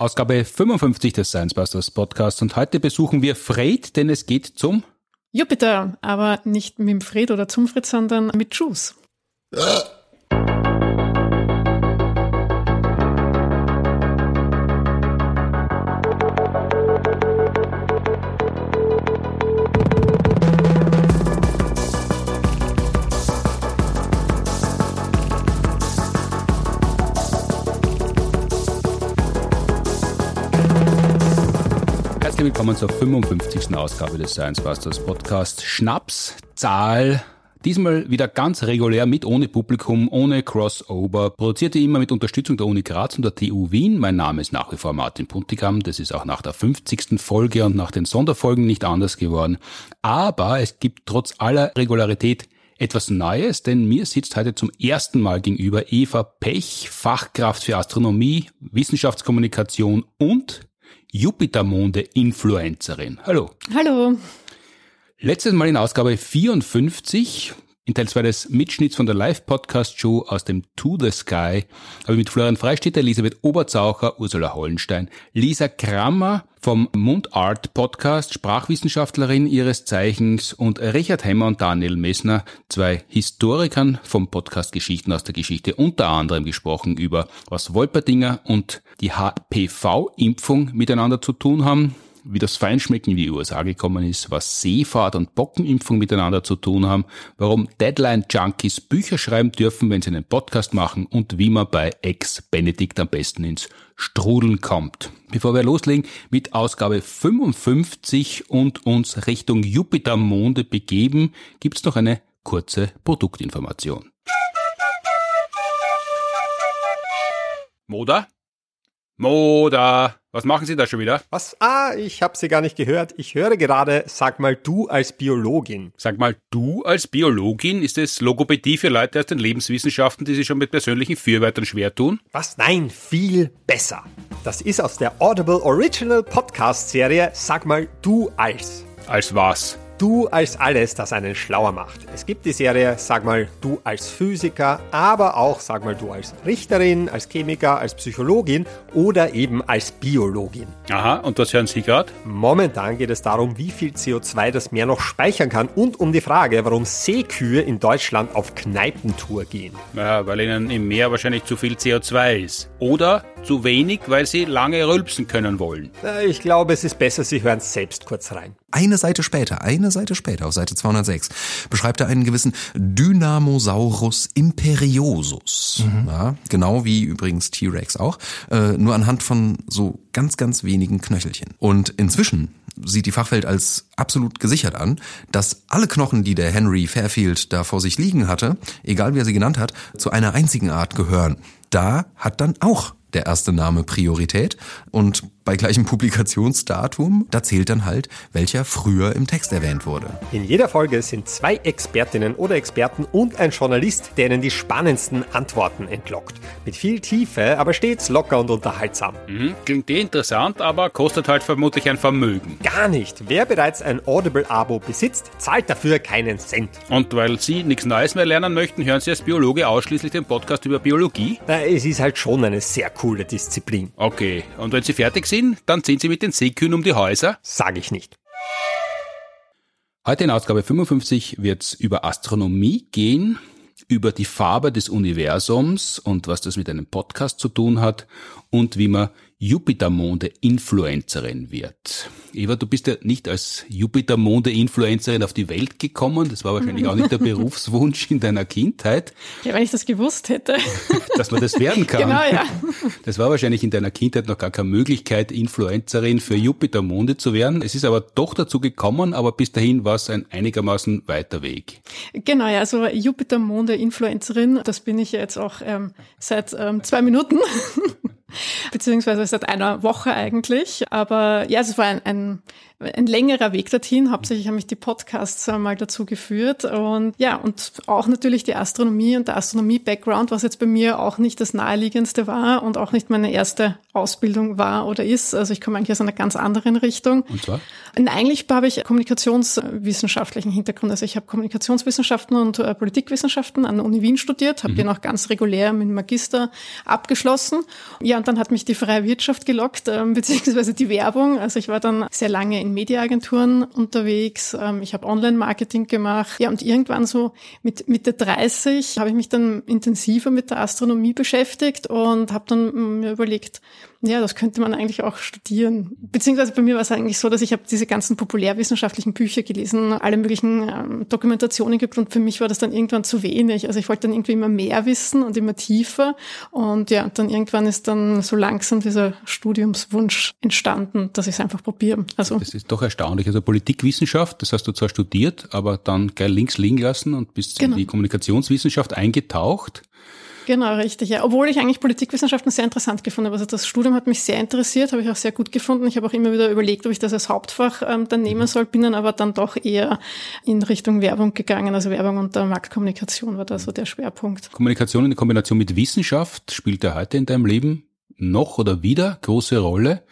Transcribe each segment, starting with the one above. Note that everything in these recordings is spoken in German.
Ausgabe 55 des Science Busters Podcasts und heute besuchen wir Fred, denn es geht zum Jupiter, aber nicht mit dem Fred oder zum Fred, sondern mit Juice. willkommen zur 55. Ausgabe des Science Busters Podcast. Schnapszahl. Diesmal wieder ganz regulär mit ohne Publikum, ohne Crossover. Produzierte immer mit Unterstützung der Uni Graz und der TU Wien. Mein Name ist nach wie vor Martin Puntigam. Das ist auch nach der 50. Folge und nach den Sonderfolgen nicht anders geworden. Aber es gibt trotz aller Regularität etwas Neues, denn mir sitzt heute zum ersten Mal gegenüber Eva Pech, Fachkraft für Astronomie, Wissenschaftskommunikation und Jupitermonde-Influencerin. Hallo. Hallo. Letztes Mal in Ausgabe 54, in Teil 2 des Mitschnitts von der Live-Podcast-Show aus dem To the Sky, habe ich mit Florian Freistetter, Elisabeth Oberzaucher, Ursula Hollenstein, Lisa Krammer vom Mundart Podcast, Sprachwissenschaftlerin ihres Zeichens und Richard Hemmer und Daniel Messner, zwei Historikern vom Podcast Geschichten aus der Geschichte, unter anderem gesprochen über was Wolperdinger und die HPV-Impfung miteinander zu tun haben wie das Feinschmecken in die USA gekommen ist, was Seefahrt und Bockenimpfung miteinander zu tun haben, warum Deadline-Junkies Bücher schreiben dürfen, wenn sie einen Podcast machen und wie man bei Ex-Benedikt am besten ins Strudeln kommt. Bevor wir loslegen mit Ausgabe 55 und uns Richtung Jupitermonde begeben, gibt's noch eine kurze Produktinformation. Moda? Moda, was machen Sie da schon wieder? Was? Ah, ich habe Sie gar nicht gehört. Ich höre gerade, sag mal du als Biologin. Sag mal, du als Biologin, ist es Logopädie für Leute aus den Lebenswissenschaften, die sich schon mit persönlichen Fürwörtern schwer tun? Was? Nein, viel besser. Das ist aus der Audible Original Podcast Serie Sag mal du als. Als was? Du als alles, das einen schlauer macht. Es gibt die Serie, sag mal, du als Physiker, aber auch, sag mal, du als Richterin, als Chemiker, als Psychologin oder eben als Biologin. Aha, und was hören Sie gerade? Momentan geht es darum, wie viel CO2 das Meer noch speichern kann und um die Frage, warum Seekühe in Deutschland auf Kneipentour gehen. Ja, weil ihnen im Meer wahrscheinlich zu viel CO2 ist. Oder zu wenig, weil sie lange rülpsen können wollen. Äh, Ich glaube, es ist besser, Sie hören selbst kurz rein. Eine Seite später, eine Seite später, auf Seite 206, beschreibt er einen gewissen Dynamosaurus imperiosus. Ja, genau wie übrigens T-Rex auch, äh, nur anhand von so ganz, ganz wenigen Knöchelchen. Und inzwischen sieht die Fachwelt als absolut gesichert an, dass alle Knochen, die der Henry Fairfield da vor sich liegen hatte, egal wie er sie genannt hat, zu einer einzigen Art gehören. Da hat dann auch der erste Name Priorität und bei gleichem Publikationsdatum, da zählt dann halt, welcher früher im Text erwähnt wurde. In jeder Folge sind zwei Expertinnen oder Experten und ein Journalist, der Ihnen die spannendsten Antworten entlockt. Mit viel Tiefe, aber stets locker und unterhaltsam. Mhm, klingt eh interessant, aber kostet halt vermutlich ein Vermögen. Gar nicht. Wer bereits ein Audible-Abo besitzt, zahlt dafür keinen Cent. Und weil Sie nichts Neues mehr lernen möchten, hören Sie als Biologe ausschließlich den Podcast über Biologie? Na, Es ist halt schon eine sehr coole Disziplin. Okay, und wenn Sie fertig sind, dann ziehen Sie mit den Seekühen um die Häuser? Sag ich nicht. Heute in Ausgabe 55 wird es über Astronomie gehen, über die Farbe des Universums und was das mit einem Podcast zu tun hat und wie man Jupitermonde-Influencerin wird. Eva, du bist ja nicht als Jupitermonde-Influencerin auf die Welt gekommen. Das war wahrscheinlich auch nicht der Berufswunsch in deiner Kindheit, Ja, wenn ich das gewusst hätte. dass man das werden kann. genau, ja. Das war wahrscheinlich in deiner Kindheit noch gar keine Möglichkeit, Influencerin für Jupitermonde zu werden. Es ist aber doch dazu gekommen, aber bis dahin war es ein einigermaßen weiter Weg. Genau, ja, also Jupiter-Monde-Influencerin, das bin ich jetzt auch ähm, seit ähm, zwei Minuten. Beziehungsweise seit einer Woche eigentlich. Aber ja, es war ein, ein, ein längerer Weg dorthin. Hauptsächlich haben mich die Podcasts mal dazu geführt. Und ja, und auch natürlich die Astronomie und der Astronomie-Background, was jetzt bei mir auch nicht das naheliegendste war und auch nicht meine erste Ausbildung war oder ist. Also ich komme eigentlich aus einer ganz anderen Richtung. Und zwar? Und eigentlich habe ich kommunikationswissenschaftlichen Hintergrund. Also ich habe Kommunikationswissenschaften und äh, Politikwissenschaften an der Uni Wien studiert, habe den auch ganz regulär mit dem Magister abgeschlossen. Ja, Ja, und dann hat mich die freie Wirtschaft gelockt, ähm, beziehungsweise die Werbung. Also ich war dann sehr lange in Mediaagenturen unterwegs. Ähm, ich habe Online-Marketing gemacht. Ja, und irgendwann so mit Mitte 30 habe ich mich dann intensiver mit der Astronomie beschäftigt und habe dann mir überlegt, ja, das könnte man eigentlich auch studieren. Beziehungsweise bei mir war es eigentlich so, dass ich habe diese ganzen populärwissenschaftlichen Bücher gelesen, alle möglichen ähm, Dokumentationen gibt und für mich war das dann irgendwann zu wenig. Also ich wollte dann irgendwie immer mehr wissen und immer tiefer und ja, dann irgendwann ist dann so langsam dieser Studiumswunsch entstanden, dass ich es einfach probiere. Also das ist doch erstaunlich. Also Politikwissenschaft, das hast du zwar studiert, aber dann geil links liegen lassen und bist genau. in die Kommunikationswissenschaft eingetaucht. Genau, richtig. Ja. Obwohl ich eigentlich Politikwissenschaften sehr interessant gefunden habe. Also das Studium hat mich sehr interessiert, habe ich auch sehr gut gefunden. Ich habe auch immer wieder überlegt, ob ich das als Hauptfach ähm, dann nehmen soll, bin dann aber dann doch eher in Richtung Werbung gegangen. Also Werbung und der Marktkommunikation war da so der Schwerpunkt. Kommunikation in Kombination mit Wissenschaft spielt ja heute in deinem Leben noch oder wieder große Rolle.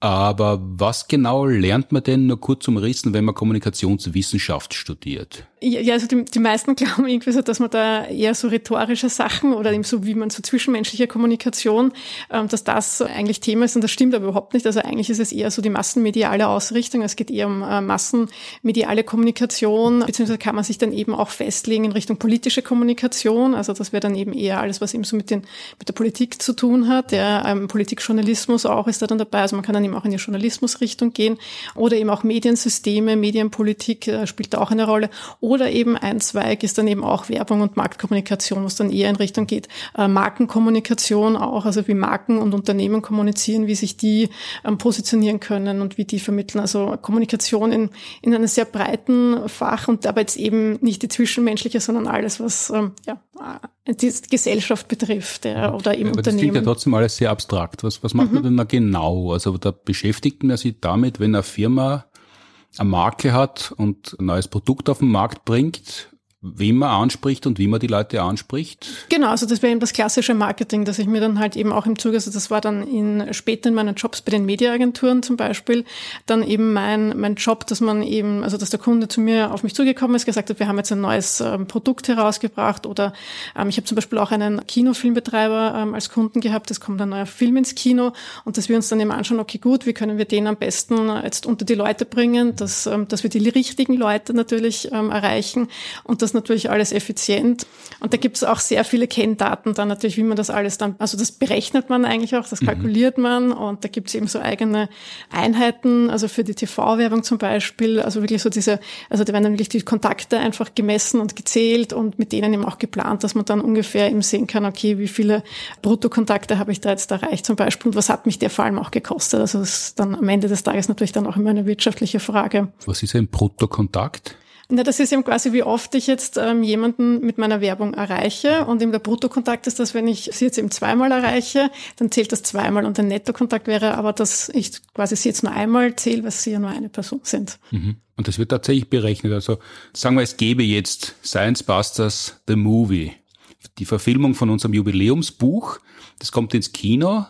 Aber was genau lernt man denn nur kurz umrissen, wenn man Kommunikationswissenschaft studiert? Ja, also die, die meisten glauben irgendwie so, dass man da eher so rhetorische Sachen oder eben so wie man so zwischenmenschliche Kommunikation, ähm, dass das eigentlich Thema ist und das stimmt aber überhaupt nicht. Also eigentlich ist es eher so die massenmediale Ausrichtung. Es geht eher um äh, massenmediale Kommunikation, beziehungsweise kann man sich dann eben auch festlegen in Richtung politische Kommunikation. Also das wäre dann eben eher alles, was eben so mit, den, mit der Politik zu tun hat. Der ähm, Politikjournalismus auch ist da dann dabei. Also man kann dann eben auch in die Journalismusrichtung gehen oder eben auch Mediensysteme, Medienpolitik äh, spielt da auch eine Rolle oder eben ein Zweig ist dann eben auch Werbung und Marktkommunikation, was dann eher in Richtung geht. Äh, Markenkommunikation auch, also wie Marken und Unternehmen kommunizieren, wie sich die ähm, positionieren können und wie die vermitteln. Also Kommunikation in, in einem sehr breiten Fach und dabei jetzt eben nicht die zwischenmenschliche, sondern alles, was ähm, ja, äh, die Gesellschaft betrifft ja, oder eben Aber Unternehmen. Das klingt ja trotzdem alles sehr abstrakt. Was, was macht mhm. man denn da genau? Also da beschäftigt man sich damit, wenn eine Firma eine Marke hat und ein neues Produkt auf den Markt bringt, wem man anspricht und wie man die Leute anspricht? Genau, also das wäre eben das klassische Marketing, dass ich mir dann halt eben auch im Zuge, also das war dann in, später in meinen Jobs bei den Mediaagenturen zum Beispiel, dann eben mein, mein Job, dass man eben, also dass der Kunde zu mir auf mich zugekommen ist, gesagt hat, wir haben jetzt ein neues ähm, Produkt herausgebracht oder ähm, ich habe zum Beispiel auch einen Kinofilmbetreiber ähm, als Kunden gehabt, es kommt ein neuer Film ins Kino und dass wir uns dann eben anschauen, okay gut, wie können wir den am besten jetzt unter die Leute bringen, dass, ähm, dass wir die richtigen Leute natürlich ähm, erreichen und dass das natürlich alles effizient. Und da gibt es auch sehr viele Kenndaten dann natürlich, wie man das alles dann, also das berechnet man eigentlich auch, das mhm. kalkuliert mhm. man und da gibt es eben so eigene Einheiten, also für die TV-Werbung zum Beispiel, also wirklich so diese, also da werden dann wirklich die Kontakte einfach gemessen und gezählt und mit denen eben auch geplant, dass man dann ungefähr eben sehen kann, okay, wie viele Bruttokontakte habe ich da jetzt erreicht zum Beispiel und was hat mich der vor allem auch gekostet. Also das ist dann am Ende des Tages natürlich dann auch immer eine wirtschaftliche Frage. Was ist ein Bruttokontakt? Na, das ist eben quasi, wie oft ich jetzt ähm, jemanden mit meiner Werbung erreiche. Und eben der Bruttokontakt ist das, wenn ich sie jetzt eben zweimal erreiche, dann zählt das zweimal. Und der Nettokontakt wäre aber, dass ich quasi sie jetzt nur einmal zähle, weil sie ja nur eine Person sind. Mhm. Und das wird tatsächlich berechnet. Also sagen wir, es gäbe jetzt Science Busters The Movie, die Verfilmung von unserem Jubiläumsbuch. Das kommt ins Kino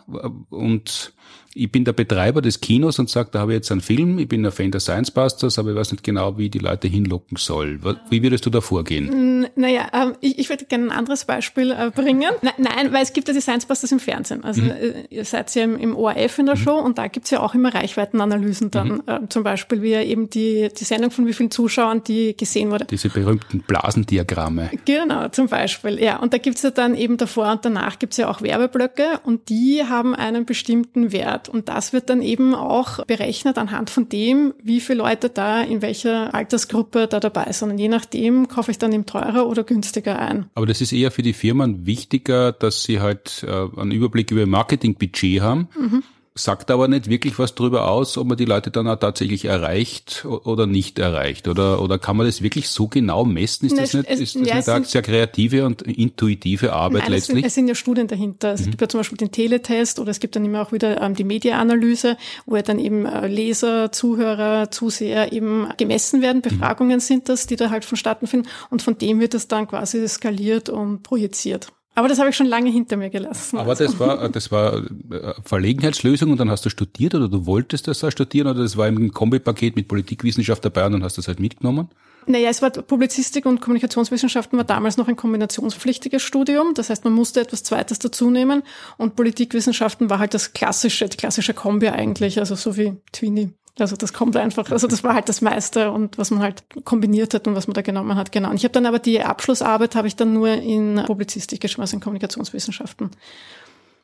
und ich bin der Betreiber des Kinos und sage, da habe ich jetzt einen Film, ich bin ein Fan der Science Busters, aber ich weiß nicht genau, wie die Leute hinlocken soll. Wie würdest du da vorgehen? Naja, ähm, ich, ich würde gerne ein anderes Beispiel äh, bringen. Nein, weil es gibt ja die Science Busters im Fernsehen. Also mhm. Äh, ihr seid ja im, im ORF in der mhm. Show und da gibt's ja auch immer Reichweitenanalysen dann. Mhm. Äh, zum Beispiel, wie eben die, die Sendung von wie vielen Zuschauern, die gesehen wurde. Diese berühmten Blasendiagramme. Genau, zum Beispiel. Ja, und da gibt's ja dann eben davor und danach gibt's ja auch Werbeblöcke und die haben einen bestimmten Wert hat. Und das wird dann eben auch berechnet anhand von dem, wie viele Leute da in welcher Altersgruppe da dabei sind. Und je nachdem kaufe ich dann eben teurer oder günstiger ein. Aber das ist eher für die Firmen wichtiger, dass sie halt äh, einen Überblick über ihr Marketingbudget haben. Mhm sagt aber nicht wirklich was darüber aus, ob man die Leute dann auch tatsächlich erreicht oder nicht erreicht. Oder, oder kann man das wirklich so genau messen? Ist das nicht, es, ist das ja, nicht eine sehr kreative und intuitive Arbeit nein, letztlich? Es sind, es sind ja Studien dahinter. Es mhm. gibt ja zum Beispiel den Teletest oder es gibt dann immer auch wieder ähm, die Mediaanalyse, wo ja dann eben äh, Leser, Zuhörer, Zuseher eben gemessen werden. Mhm. Befragungen mhm. sind das, die da halt vonstatten finden. Und von dem wird das dann quasi skaliert und projiziert. Aber das habe ich schon lange hinter mir gelassen. Aber also. das war, das war äh, Verlegenheitslösung und dann hast du studiert oder du wolltest das da studieren oder das war im Kombipaket mit Politikwissenschaft dabei und dann hast du das halt mitgenommen? Naja, es war Publizistik und Kommunikationswissenschaften war damals noch ein kombinationspflichtiges Studium. Das heißt, man musste etwas Zweites dazunehmen und Politikwissenschaften war halt das klassische, die klassische Kombi eigentlich, also so wie Twini. Also das kommt einfach, also das war halt das meiste und was man halt kombiniert hat und was man da genommen hat, genau. Und ich habe dann aber die Abschlussarbeit habe ich dann nur in Publizistik geschrieben, also in Kommunikationswissenschaften.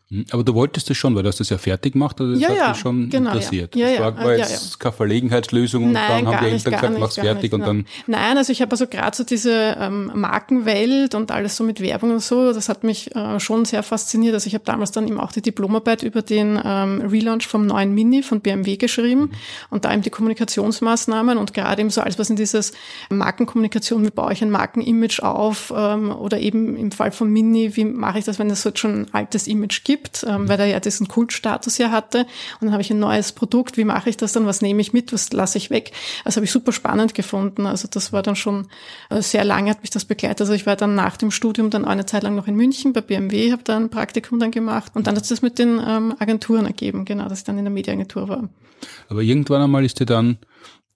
Hm, aber du wolltest das schon, weil du hast das ja fertig gemacht, also das ja, hat ja, dich schon genau, interessiert. Ja. Ja, das war, war jetzt keine Verlegenheitslösung und Nein, dann haben die Eltern gesagt, nicht, mach's fertig und dann. Nein, also ich habe also gerade so diese ähm, Markenwelt und alles so mit Werbung und so, das hat mich äh, schon sehr fasziniert. Also ich habe damals dann eben auch die Diplomarbeit über den ähm, Relaunch vom neuen Mini von BMW geschrieben mhm. und da eben die Kommunikationsmaßnahmen und gerade eben so alles, was in dieses Markenkommunikation, wie baue ich ein Markenimage auf ähm, oder eben im Fall von Mini, wie mache ich das, wenn es so schon ein altes Image gibt, ähm, mhm. weil da ja diesen Kultstatus ja hatte. Und dann habe ich ein neues Produkt. Wie mache ich das dann? Was nehme ich mit? Was lasse ich weg? Das habe ich super spannend gefunden. Also das war dann schon äh, sehr lange hat mich das begleitet. Also ich war dann nach dem Studium dann eine Zeit lang noch in München bei BMW, habe da ein Praktikum dann gemacht und dann hat es das mit den ähm, Agenturen ergeben, genau, dass ich dann in der Medienagentur war. Aber irgendwann einmal ist dir dann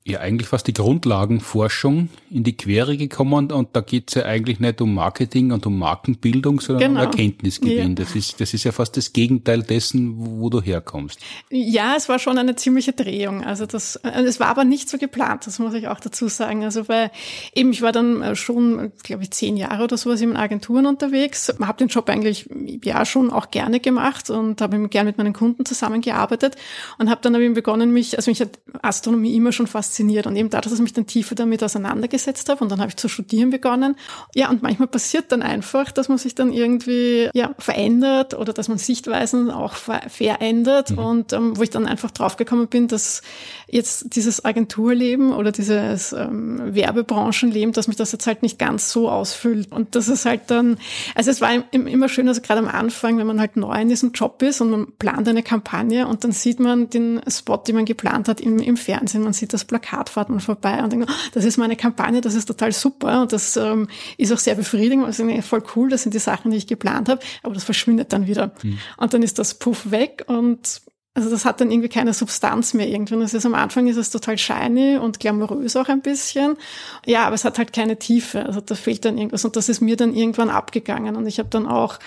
ja eigentlich fast die Grundlagenforschung in die Quere gekommen und da geht's ja eigentlich nicht um Marketing und um Markenbildung, sondern genau. um Erkenntnisgewinn. Ja. Das, ist, das ist ja fast das Gegenteil dessen, wo, wo, du herkommst. Ja, es war schon eine ziemliche Drehung. Also das, äh, es war aber nicht so geplant, das muss ich auch dazu sagen. Also weil eben, ich war dann äh, schon, glaube ich, zehn Jahre oder sowas in Agenturen unterwegs, habe den Job eigentlich ja schon auch gerne gemacht und habe gerne mit meinen Kunden zusammengearbeitet und habe dann eben begonnen, mich, also mich hat Astronomie immer schon fast fasziniert. Und eben dadurch, dass ich mich dann tiefer damit auseinandergesetzt habe und dann habe ich zu studieren begonnen. Ja, und manchmal passiert dann einfach, dass man sich dann irgendwie ja, verändert oder dass man Sichtweisen auch verändert. Mhm. Und ähm, wo ich dann einfach draufgekommen bin, dass jetzt dieses Agenturleben oder dieses ähm, Werbebranchenleben, dass mich das jetzt halt nicht ganz so ausfüllt. Und das ist halt dann, also es war immer schön, also gerade am Anfang, wenn man halt neu in diesem Job ist und man plant eine Kampagne und dann sieht man den Spot, den man geplant hat im, im Fernsehen, man sieht das Plakat, fährt man vorbei und denkt, oh, das ist meine Kampagne, das ist total super und das ähm, ist auch sehr befriedigend, also voll cool, das sind die Sachen, die ich geplant habe, aber das verschwindet dann wieder. Mhm. Und dann ist das Puff weg und also das hat dann irgendwie keine Substanz mehr irgendwann. Also am Anfang ist es total shiny und glamourös auch ein bisschen. Ja, aber es hat halt keine Tiefe. Also da fehlt dann irgendwas und das ist mir dann irgendwann abgegangen. Und ich habe dann auch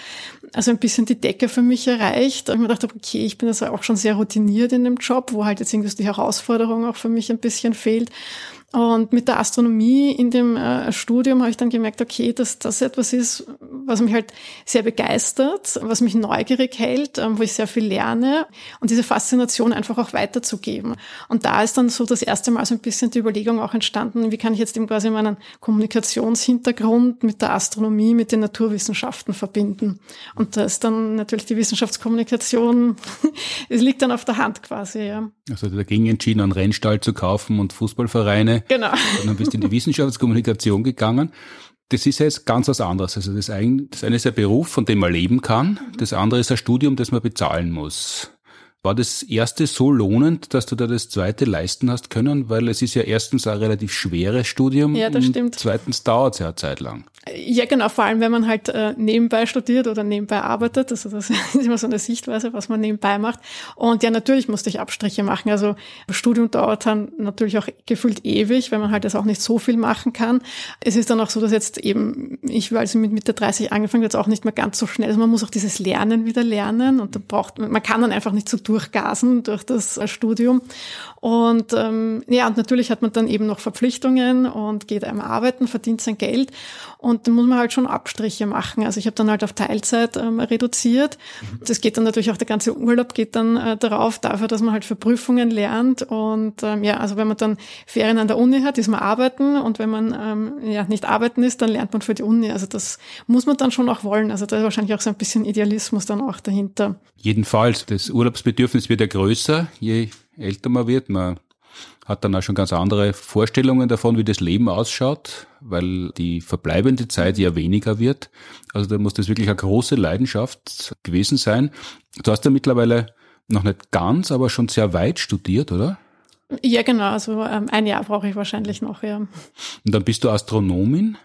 also ein bisschen die Decke für mich erreicht. Und ich mir gedacht, okay, ich bin also auch schon sehr routiniert in dem Job, wo halt jetzt irgendwie die Herausforderung auch für mich ein bisschen fehlt. Und mit der Astronomie in dem äh, Studium habe ich dann gemerkt, okay, dass das etwas ist, was mich halt sehr begeistert, was mich neugierig hält, ähm, wo ich sehr viel lerne und diese Faszination einfach auch weiterzugeben. Und da ist dann so das erste Mal so ein bisschen die Überlegung auch entstanden, wie kann ich jetzt eben quasi meinen Kommunikationshintergrund mit der Astronomie, mit den Naturwissenschaften verbinden. Und da ist dann natürlich die Wissenschaftskommunikation, es liegt dann auf der Hand quasi, ja. Also dagegen entschieden, einen Rennstall zu kaufen und Fußballvereine Genau. Und dann bist du in die Wissenschaftskommunikation gegangen. Das ist jetzt ganz was anderes. Also das eine, das eine ist ein Beruf, von dem man leben kann. Das andere ist ein Studium, das man bezahlen muss. War das erste so lohnend, dass du da das zweite leisten hast können? Weil es ist ja erstens ein relativ schweres Studium. Ja, das stimmt. Zweitens dauert es ja eine Zeit lang. Ja, genau, vor allem wenn man halt äh, nebenbei studiert oder nebenbei arbeitet. Also das ist immer so eine Sichtweise, was man nebenbei macht. Und ja, natürlich musste ich Abstriche machen. Also Studium dauert dann natürlich auch gefühlt ewig, weil man halt das auch nicht so viel machen kann. Es ist dann auch so, dass jetzt eben, ich also mit Mitte 30 angefangen, jetzt auch nicht mehr ganz so schnell. Also man muss auch dieses Lernen wieder lernen und da braucht man kann dann einfach nicht so durchgasen durch das äh, Studium. Und ähm, ja, und natürlich hat man dann eben noch Verpflichtungen und geht einem arbeiten, verdient sein Geld. Und dann muss man halt schon Abstriche machen. Also ich habe dann halt auf Teilzeit ähm, reduziert. Das geht dann natürlich auch, der ganze Urlaub geht dann äh, darauf, dafür, dass man halt für Prüfungen lernt. Und ähm, ja, also wenn man dann Ferien an der Uni hat, ist man arbeiten. Und wenn man ähm, ja nicht arbeiten ist, dann lernt man für die Uni. Also das muss man dann schon auch wollen. Also da ist wahrscheinlich auch so ein bisschen Idealismus dann auch dahinter. Jedenfalls, das Urlaubsbedürfnis wird ja größer, je älter man wird. Man hat dann auch schon ganz andere Vorstellungen davon, wie das Leben ausschaut, weil die verbleibende Zeit ja weniger wird. Also da muss das wirklich eine große Leidenschaft gewesen sein. Du hast ja mittlerweile noch nicht ganz, aber schon sehr weit studiert, oder? Ja, genau. Also ähm, ein Jahr brauche ich wahrscheinlich noch, ja. Und dann bist du Astronomin?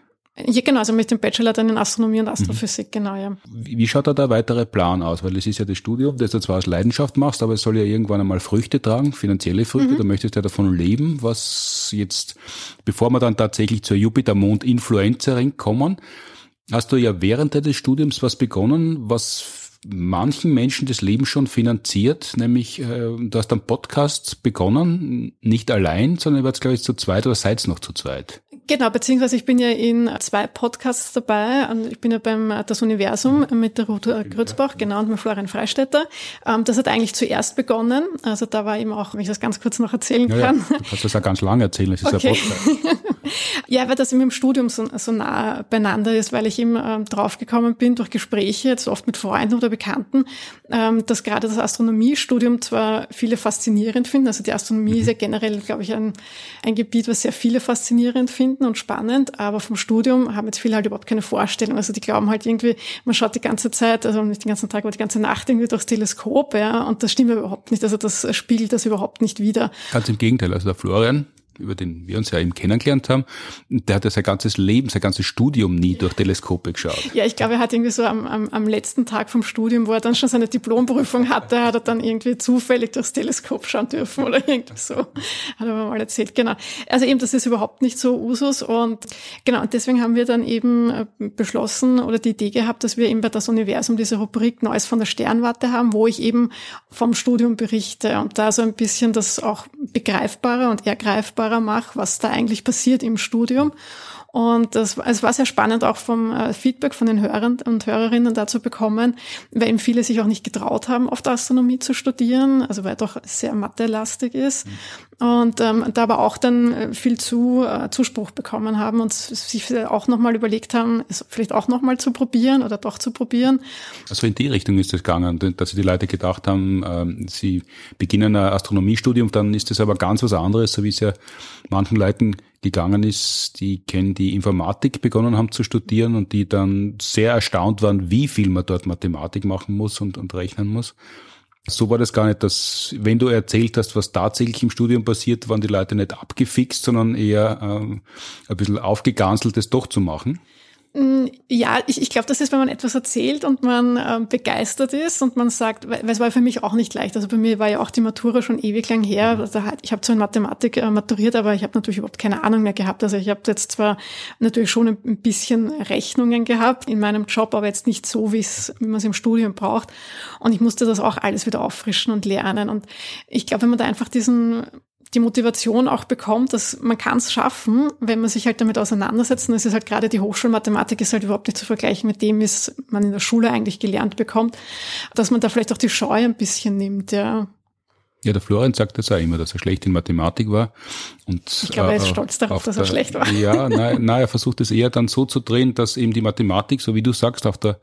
Ja, genau, also mit dem Bachelor dann in Astronomie und Astrophysik, mhm. genau, ja. Wie schaut da der weitere Plan aus? Weil es ist ja das Studium, das du zwar aus Leidenschaft machst, aber es soll ja irgendwann einmal Früchte tragen, finanzielle Früchte, mhm. du möchtest ja davon leben, was jetzt, bevor wir dann tatsächlich zur Jupiter-Mond-Influencerin kommen, hast du ja während des Studiums was begonnen, was manchen Menschen das Leben schon finanziert, nämlich äh, du hast einen Podcast begonnen, nicht allein, sondern ihr wart, glaube ich, zu zweit oder seid noch zu zweit. Genau, beziehungsweise ich bin ja in zwei Podcasts dabei. Ich bin ja beim Das Universum mit der Ruth Grützbach, genau, und mit Florian Freistetter. Ähm, das hat eigentlich zuerst begonnen. Also da war eben auch, wenn ich das ganz kurz noch erzählen kann. Ja, du kannst das ja ganz lange erzählen, das ist okay. ein Podcast. ja, weil das eben im Studium so, so nah beieinander ist, weil ich eben ähm, draufgekommen bin durch Gespräche, jetzt oft mit Freunden oder Bekannten, ähm, dass gerade das Astronomiestudium zwar viele faszinierend finden. Also die Astronomie mhm. ist ja generell, glaube ich, ein, ein Gebiet, was sehr viele faszinierend finden finden und spannend, aber vom Studium haben jetzt viele halt überhaupt keine Vorstellung. Also die glauben halt irgendwie, man schaut die ganze Zeit, also nicht den ganzen Tag, aber die ganze Nacht irgendwie durchs Teleskop, ja, und das stimmt überhaupt nicht. Also das spiegelt das überhaupt nicht wider. Ganz im Gegenteil, also der Florian über den wir uns ja eben kennengelernt haben, der hat ja sein ganzes Leben, sein ganzes Studium nie durch Teleskope geschaut. Ja, ich glaube, er hat irgendwie so am, am, am letzten Tag vom Studium, wo er dann schon seine Diplomprüfung hatte, hat er dann irgendwie zufällig durchs Teleskop schauen dürfen oder irgendwie so. Hat er mir mal erzählt, genau. Also eben, das ist überhaupt nicht so Usus und genau, und deswegen haben wir dann eben äh, beschlossen oder die Idee gehabt, dass wir eben bei das Universum diese Rubrik Neues von der Sternwarte haben, wo ich eben vom Studium berichte und da so ein bisschen das auch begreifbarer und ergreifbarer greifbarer mache, was da eigentlich passiert im Studium. Und das, es war sehr spannend, auch vom äh, Feedback von den Hörern und Hörerinnen dazu bekommen, weil eben viele sich auch nicht getraut haben, oft Astronomie zu studieren, also weil doch sehr mathelastig ist. Mhm. Und ähm, da aber auch dann äh, viel zu, äh, Zuspruch bekommen haben und sich auch nochmal überlegt haben, es vielleicht auch nochmal zu probieren oder doch zu probieren. Also in die Richtung ist es gegangen, dass die Leute gedacht haben, ähm, sie beginnen ein Astronomiestudium, dann ist das aber ganz was anderes, so wie es ja manchen Leuten gegangen ist, die kennen die Informatik begonnen haben zu studieren und die dann sehr erstaunt waren, wie viel man dort Mathematik machen muss und, und rechnen muss. So war das gar nicht, dass, wenn du erzählt hast, was tatsächlich im Studium passiert, waren die Leute nicht abgefixt, sondern eher ähm, ein bisschen aufgeganselt, das doch zu machen. Mm, ja, ich, ich glaube, das ist, wenn man etwas erzählt und man äh, begeistert ist und man sagt, weil, weil es war für mich auch nicht leicht. Also bei mir war ja auch die Matura schon ewig lang her. Mhm. Also ich habe zwar in Mathematik äh, maturiert, aber ich habe natürlich überhaupt keine Ahnung mehr gehabt. Also ich habe jetzt zwar natürlich schon ein bisschen Rechnungen gehabt in meinem Job, aber jetzt nicht so, wie man es im Studium braucht. Und ich musste das auch alles wieder auffrischen und lernen. Und ich glaube, wenn man da einfach diesen die Motivation auch bekommt, dass man kann es schaffen, wenn man sich halt damit auseinandersetzt. Und es ist halt gerade die Hochschulmathematik ist halt überhaupt nicht zu vergleichen mit dem, was man in der Schule eigentlich gelernt bekommt, dass man da vielleicht auch die Scheu ein bisschen nimmt, ja. Ja, der Florian sagt das auch immer, dass er schlecht in Mathematik war. Und, ich glaube, er ist äh, stolz darauf, dass er der, schlecht war. Ja, nein, nein, er versucht es eher dann so zu drehen, dass eben die Mathematik, so wie du sagst, auf der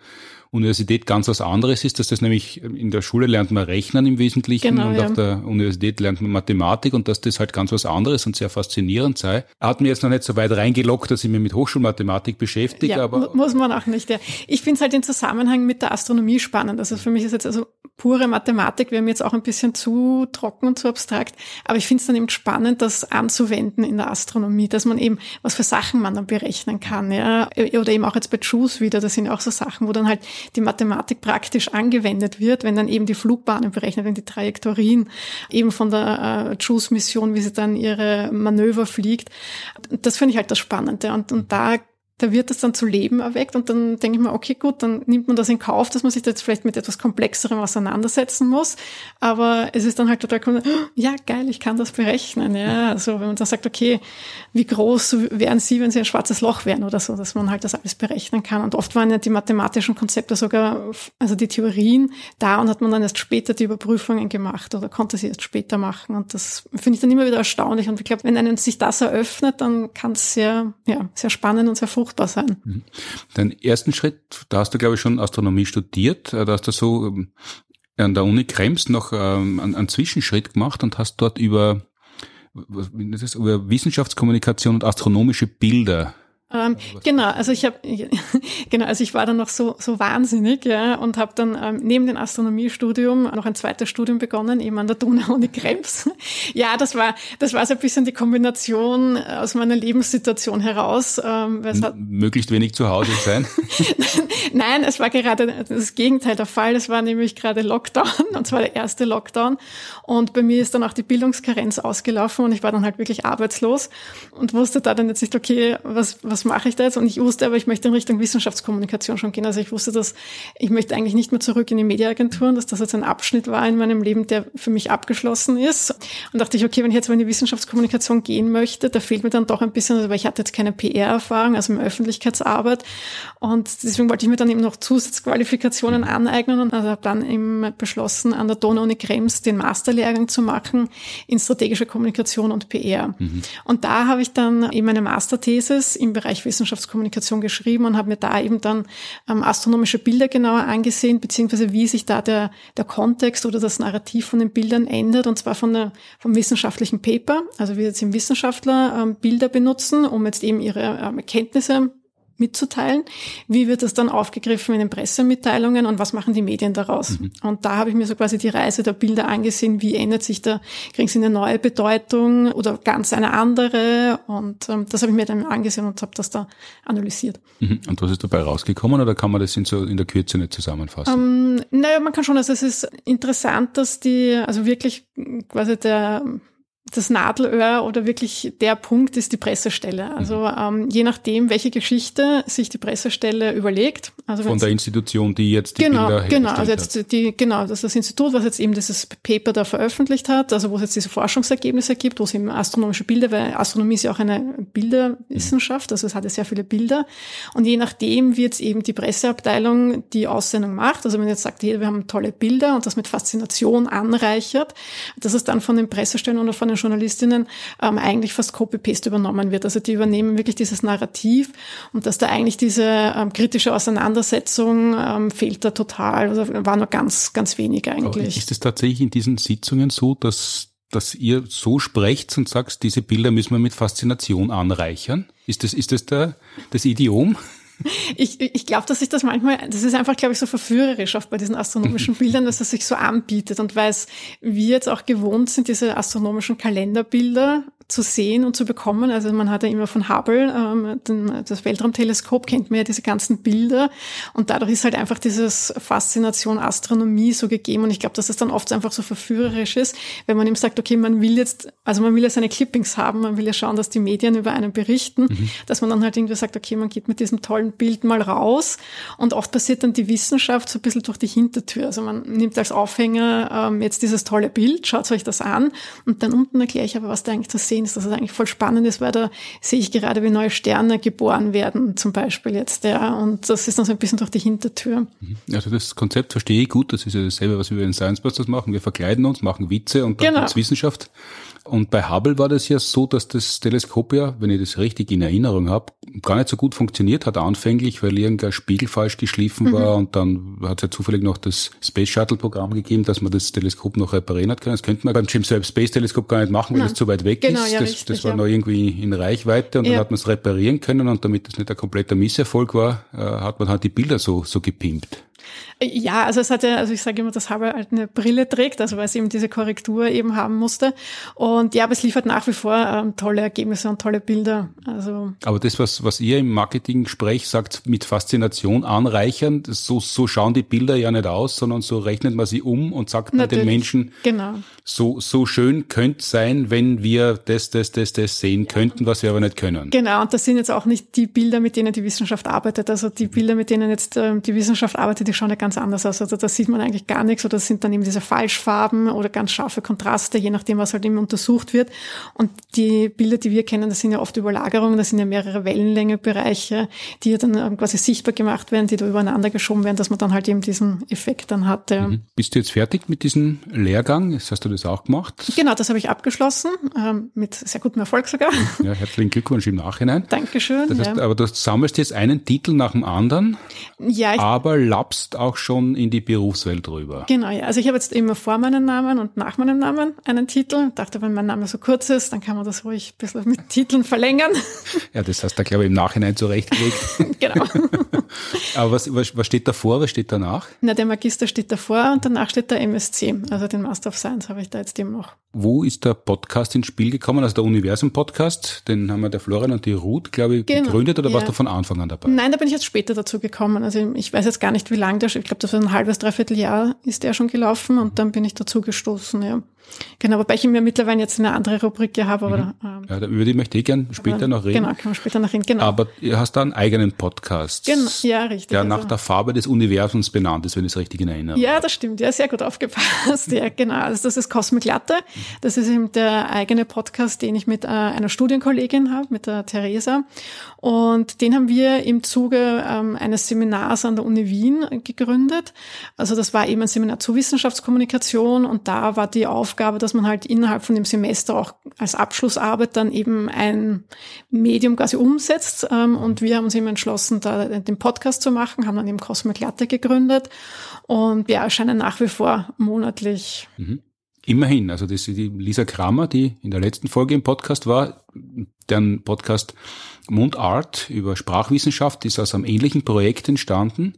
Universität ganz was anderes ist, dass das nämlich in der Schule lernt man Rechnen im Wesentlichen genau, und ja. auf der Universität lernt man Mathematik und dass das halt ganz was anderes und sehr faszinierend sei. Hat mir jetzt noch nicht so weit reingelockt, dass ich mich mit Hochschulmathematik beschäftige, ja, aber. Muss man auch nicht, ja. Ich finde es halt den Zusammenhang mit der Astronomie spannend. Also für mich ist jetzt also pure Mathematik wäre mir jetzt auch ein bisschen zu trocken und zu abstrakt, aber ich finde es dann eben spannend, das anzuwenden in der Astronomie, dass man eben, was für Sachen man dann berechnen kann, ja. Oder eben auch jetzt bei JUICE wieder, das sind ja auch so Sachen, wo dann halt die Mathematik praktisch angewendet wird, wenn dann eben die Flugbahnen berechnet werden, die Trajektorien eben von der äh, JUICE-Mission, wie sie dann ihre Manöver fliegt. Das finde ich halt das Spannende. Und, und da da wird das dann zu Leben erweckt und dann denke ich mir, okay, gut, dann nimmt man das in Kauf, dass man sich da jetzt vielleicht mit etwas Komplexerem auseinandersetzen muss. Aber es ist dann halt total cool, ja, geil, ich kann das berechnen. Ja, also wenn man dann sagt, okay, wie groß wären Sie, wenn Sie ein schwarzes Loch wären oder so, dass man halt das alles berechnen kann. Und oft waren ja die mathematischen Konzepte sogar, also die Theorien da und hat man dann erst später die Überprüfungen gemacht oder konnte sie erst später machen. Und das finde ich dann immer wieder erstaunlich. Und ich glaube, wenn einem sich das eröffnet, dann kann es sehr, ja, sehr spannend und sehr fruchtbar sein. Mhm. Den ersten Schritt, da hast du, glaube ich, schon Astronomie studiert. Da hast du so ähm, an der Uni Krems noch ähm, einen, einen Zwischenschritt gemacht und hast dort über, über Wissenschaftskommunikation und astronomische Bilder Ähm, genau, also ich habe genau, also ich war dann noch so so wahnsinnig, ja, und habe dann ähm, neben dem Astronomiestudium noch ein zweites Studium begonnen, eben an der Donau-Uni Krems. ja, das war das war so ein bisschen die Kombination aus meiner Lebenssituation heraus. Ähm, weil es hat möglichst wenig zu Hause sein. Nein, es war gerade das Gegenteil der Fall. Es war nämlich gerade Lockdown und zwar der erste Lockdown und bei mir ist dann auch die Bildungskarenz ausgelaufen und ich war dann halt wirklich arbeitslos und wusste da dann jetzt nicht, okay, was was mache ich da jetzt? Und ich wusste aber, ich möchte in Richtung Wissenschaftskommunikation schon gehen. Also ich wusste, dass ich möchte eigentlich nicht mehr zurück in die Mediaagenturen, dass das jetzt ein Abschnitt war in meinem Leben, der für mich abgeschlossen ist. Und dachte ich, okay, wenn ich jetzt mal in die Wissenschaftskommunikation gehen möchte, da fehlt mir dann doch ein bisschen, also weil ich hatte jetzt keine PR-Erfahrung, also in Öffentlichkeitsarbeit. Und deswegen wollte ich mir dann eben noch Zusatzqualifikationen aneignen und also habe dann eben beschlossen, an der Donau-Uni Krems den Masterlehrgang zu machen in strategische Kommunikation und PR. Mhm. Und da habe ich dann eben eine Masterthesis im Bereich Wissenschaftskommunikation geschrieben und habe mir da eben dann ähm, astronomische Bilder genauer angesehen, beziehungsweise wie sich da der, der Kontext oder das Narrativ von den Bildern ändert, und zwar von der, vom wissenschaftlichen Paper, also wie jetzt im Wissenschaftler ähm, Bilder benutzen, um jetzt eben ihre ähm, Erkenntnisse mitzuteilen. Wie wird das dann aufgegriffen in den Pressemitteilungen und was machen die Medien daraus? Mhm. Und da habe ich mir so quasi die Reise der Bilder angesehen. Wie ändert sich da? Kriegen sie eine neue Bedeutung oder ganz eine andere? Und ähm, das habe ich mir dann angesehen und habe das da analysiert. Mhm. Und was ist dabei rausgekommen oder kann man das in, so in der Kürze nicht zusammenfassen? Ähm, naja, man kann schon, also es ist interessant, dass die, also wirklich quasi der das Nadelöhr oder wirklich der Punkt ist die Pressestelle. Also mhm. ähm, je nachdem, welche Geschichte sich die Pressestelle überlegt. Also Von der Institution, die jetzt die genau, Bilder Genau, also jetzt die, genau, das ist das Institut, was jetzt eben dieses Paper da veröffentlicht hat, also wo es jetzt diese Forschungsergebnisse gibt, wo es eben astronomische Bilder, weil Astronomie ist ja auch eine Bilderwissenschaft, also es hat ja sehr viele Bilder. Und je nachdem wird eben die Presseabteilung die Aussendung macht. Also wenn jetzt sagt, hey, wir haben tolle Bilder und das mit Faszination anreichert, dass es dann von den Pressestellen oder von den Journalistinnen ähm, eigentlich fast Copy-Paste übernommen wird. Also die übernehmen wirklich dieses Narrativ und dass da eigentlich diese ähm, kritische Auseinandersetzung ähm, fehlt da total. Also war nur ganz, ganz wenig eigentlich. Aber ist es tatsächlich in diesen Sitzungen so, dass dass ihr so sprecht und sagst, diese Bilder müssen wir mit Faszination anreichern? Ist das, ist das der, das Idiom? Ich, ich glaube, dass sich das manchmal, das ist einfach, glaube ich, so verführerisch oft bei diesen astronomischen Bildern, dass es sich so anbietet. Und weil es wir jetzt auch gewohnt sind, diese astronomischen Kalenderbilder zu sehen und zu bekommen. Also man hat ja immer von Hubble, ähm, den, das Weltraumteleskop, kennt man ja diese ganzen Bilder. Und dadurch ist halt einfach dieses Faszination Astronomie so gegeben. Und ich glaube, dass es dann oft einfach so verführerisch ist, wenn man ihm sagt, okay, man will jetzt, also man will ja seine Clippings haben, man will ja schauen, dass die Medien über einen berichten, mhm. dass man dann halt irgendwie sagt, okay, man geht mit diesem tollen Bild mal raus. Und oft passiert dann die Wissenschaft so ein bisschen durch die Hintertür. Also man nimmt als Aufhänger ähm, jetzt dieses tolle Bild, schaut euch das an und dann unten erkläre ich aber, was da eigentlich zu sehen sehen, ist, dass es eigentlich voll spannend ist, weil da sehe ich gerade, wie neue Sterne geboren werden, zum Beispiel jetzt, ja. Und das ist dann so ein bisschen durch die Hintertür. Mhm. Also das Konzept verstehe ich gut. Das ist ja dasselbe, was wir in Science Busters machen. Wir verkleiden uns, machen Witze und dann genau. Wissenschaft. Und bei Hubble war das ja so, dass das Teleskop ja, wenn ich das richtig in Erinnerung habe, gar nicht so gut funktioniert hat anfänglich, weil irgendein Spiegel falsch geschliffen mhm. war und dann hat es ja zufällig noch das Space Shuttle Programm gegeben, dass man das Teleskop noch reparieren hat können. Das könnte man beim James Webb Space Teleskop gar nicht machen, weil das zu weit weg genau, ist. Ja, das, richtig, das war ja. noch irgendwie in Reichweite und ja. dann hat man es reparieren können und damit das nicht ein kompletter Misserfolg war, äh, hat man halt die Bilder so, so gepimpt. Ja, also es hat ja, also ich sage immer, dass Hubble halt eine Brille trägt, also weil es eben diese Korrektur eben haben musste. Und ja, aber es liefert nach wie vor ähm, tolle Ergebnisse und tolle Bilder. Also aber das, was, was ihr im Marketing-Gespräch sagt, mit Faszination anreichern, das, so, so schauen die Bilder ja nicht aus, sondern so rechnet man sie um und sagt den Menschen, genau. so, so schön könnte sein, wenn wir das, das, das, das sehen könnten, was wir aber nicht können. Genau, und das sind jetzt auch nicht die Bilder, mit denen die Wissenschaft arbeitet. Also die Bilder, mit denen jetzt ähm, die Wissenschaft arbeitet, die schauen ja ganz anders aus. Also da sieht man eigentlich gar nichts oder das sind dann eben diese Falschfarben oder ganz scharfe Kontraste, je nachdem, was halt eben untersucht wird. Und die Bilder, die wir kennen, das sind ja oft Überlagerungen, das sind ja mehrere Wellenlängebereiche, die ja dann ähm, quasi sichtbar gemacht werden, die da übereinander geschoben werden, dass man dann halt eben diesen Effekt dann hat. Mhm. Bist du jetzt fertig mit diesem Lehrgang? Hast du das auch gemacht? Genau, das habe ich abgeschlossen, ähm, mit sehr gutem Erfolg sogar. Ja, herzlichen Glückwunsch im Nachhinein. Dankeschön. Das heißt, ja. aber du sammelst jetzt einen Titel nach dem anderen, ja, aber lappst auch auch schon in die Berufswelt rüber. Genau, ja. Also ich habe jetzt immer vor meinem Namen und nach meinem Namen einen Titel. Ich dachte, wenn mein Name so kurz ist, dann kann man das ruhig ein bisschen mit Titeln verlängern. Ja, das hast du, glaube ich, im Nachhinein zurechtgelegt. genau. Aber was, was, was steht davor, was steht danach? Na, der Magister steht davor und danach steht der MSc. Also den Master of Science habe ich da jetzt eben noch. Wo ist der Podcast ins Spiel gekommen? Also der Universum-Podcast, den haben wir der Florian und die Ruth, glaube ich, Genau, gegründet oder ja. warst du von Anfang an dabei? Nein, da bin ich jetzt später dazu gekommen. Also ich weiß jetzt gar nicht, wie lange der, ich glaube, das war ein halbes, dreiviertel Jahr ist der schon gelaufen und dann bin ich dazu gestoßen, ja. Genau, wobei ich mir mittlerweile jetzt eine andere Rubrik hier habe, aber, ähm, Ja, über die möchte ich gern später noch reden. Genau, können wir später noch reden. Genau. Aber du hast da einen eigenen Podcast. Genau, ja, richtig. Der Also- nach der Farbe des Universums benannt ist, wenn ich es richtig in Erinnerung Ja, das stimmt. Ja, sehr gut aufgepasst. Ja, genau. Also das ist Cosmic Latte. Das ist eben der eigene Podcast, den ich mit äh, einer Studienkollegin habe, mit der Theresa. Und den haben wir im Zuge ähm, eines Seminars an der Uni Wien gegründet. Also das war eben ein Seminar zur Wissenschaftskommunikation und da war die Aufgabe, dass man halt innerhalb von dem Semester auch als Abschlussarbeit dann eben ein Medium quasi umsetzt. Ähm, und wir haben uns eben entschlossen, da den Podcast zu machen, haben dann eben Cosmic Latte gegründet und wir erscheinen nach wie vor monatlich. Immerhin, also das ist die Lisa Kramer, die in der letzten Folge im Podcast war, deren Podcast Mundart über Sprachwissenschaft ist aus einem ähnlichen Projekt entstanden.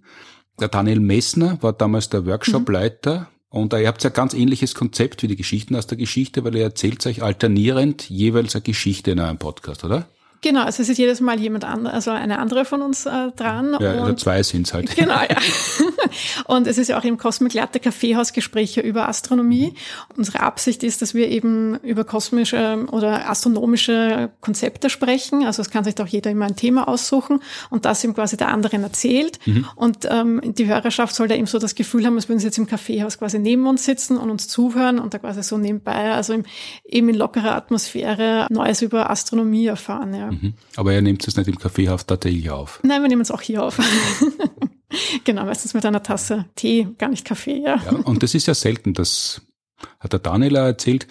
Der Daniel Messner war damals der Workshopleiter und ihr habt ja ganz ähnliches Konzept wie die Geschichten aus der Geschichte, weil ihr erzählt euch alternierend jeweils eine Geschichte in eurem Podcast, oder? Genau, also es ist jedes Mal jemand anderes, also eine andere von uns äh, dran. Ja, also und zwei sind's halt. Genau, ja. Und es ist ja auch im Cosmic Latte Kaffeehausgespräche über Astronomie. Unsere Absicht ist, dass wir eben über kosmische oder astronomische Konzepte sprechen. Also es kann sich doch jeder immer ein Thema aussuchen und das ihm quasi der anderen erzählt. Und ähm, die Hörerschaft soll da eben so das Gefühl haben, als würden sie jetzt im Kaffeehaus quasi neben uns sitzen und uns zuhören und da quasi so nebenbei, also im, eben in lockerer Atmosphäre Neues über Astronomie erfahren. Ja. Mhm. Aber ihr nehmt es nicht im Kaffeehaus tatsächlich auf. Nein, wir nehmen es auch hier auf. genau, meistens mit einer Tasse Tee, gar nicht Kaffee, ja. Ja, und das ist ja selten, das hat der Daniela erzählt,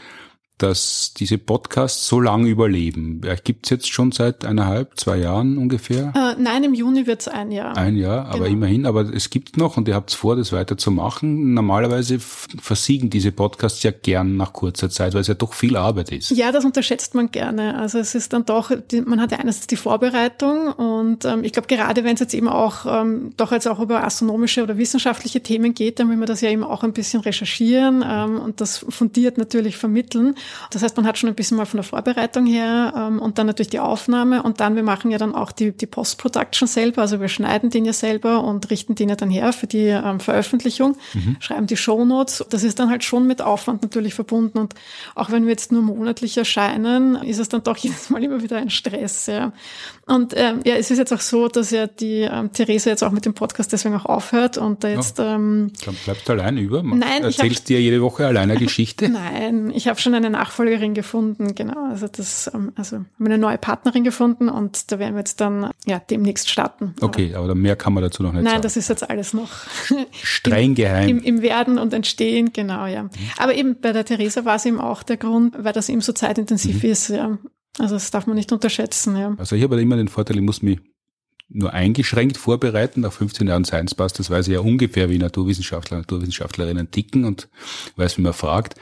dass diese Podcasts so lange überleben. Gibt es jetzt schon seit eineinhalb, zwei Jahren ungefähr? Äh, nein, im Juni wird's ein Jahr. Ein Jahr, aber Genau. immerhin, aber es gibt noch und ihr habt vor, das weiter zu machen. Normalerweise versiegen diese Podcasts ja gern nach kurzer Zeit, weil es ja doch viel Arbeit ist. Ja, das unterschätzt man gerne. Also es ist dann doch, man hat ja einerseits die Vorbereitung und ähm, ich glaube gerade wenn es jetzt eben auch ähm, doch jetzt auch über astronomische oder wissenschaftliche Themen geht, dann will man das ja eben auch ein bisschen recherchieren ähm, und das fundiert natürlich vermitteln. Das heißt, man hat schon ein bisschen mal von der Vorbereitung her ähm, und dann natürlich die Aufnahme und dann wir machen ja dann auch die, die Post-Production selber, also wir schneiden den ja selber und richten den ja dann her für die ähm, Veröffentlichung, schreiben die Shownotes. Das ist dann halt schon mit Aufwand natürlich verbunden und auch wenn wir jetzt nur monatlich erscheinen, ist es dann doch jedes Mal immer wieder ein Stress. Ja. Und ähm, ja, es ist jetzt auch so, dass ja die ähm, Theresa jetzt auch mit dem Podcast deswegen auch aufhört und da jetzt ähm, Dann bleibst du allein über. Nein, Erzählst dir jede Woche alleine eine Geschichte. Nein, ich habe schon eine Nachfolgerin gefunden, genau. Also das, ähm, also haben eine neue Partnerin gefunden und da werden wir jetzt dann ja demnächst starten. Okay, aber mehr kann man dazu noch nicht Nein, sagen. das ist jetzt alles noch Streng geheim. im, im Werden und Entstehen, genau, ja. Aber eben bei der Theresa war es eben auch der Grund, weil das eben so zeitintensiv Mhm. ist, ja. Also das darf man nicht unterschätzen, ja. Also ich habe immer den Vorteil, ich muss mich nur eingeschränkt vorbereiten. Nach 15 Jahren Science Pass, das weiß ich ja ungefähr, wie Naturwissenschaftler, Naturwissenschaftlerinnen ticken und weiß, wie man fragt.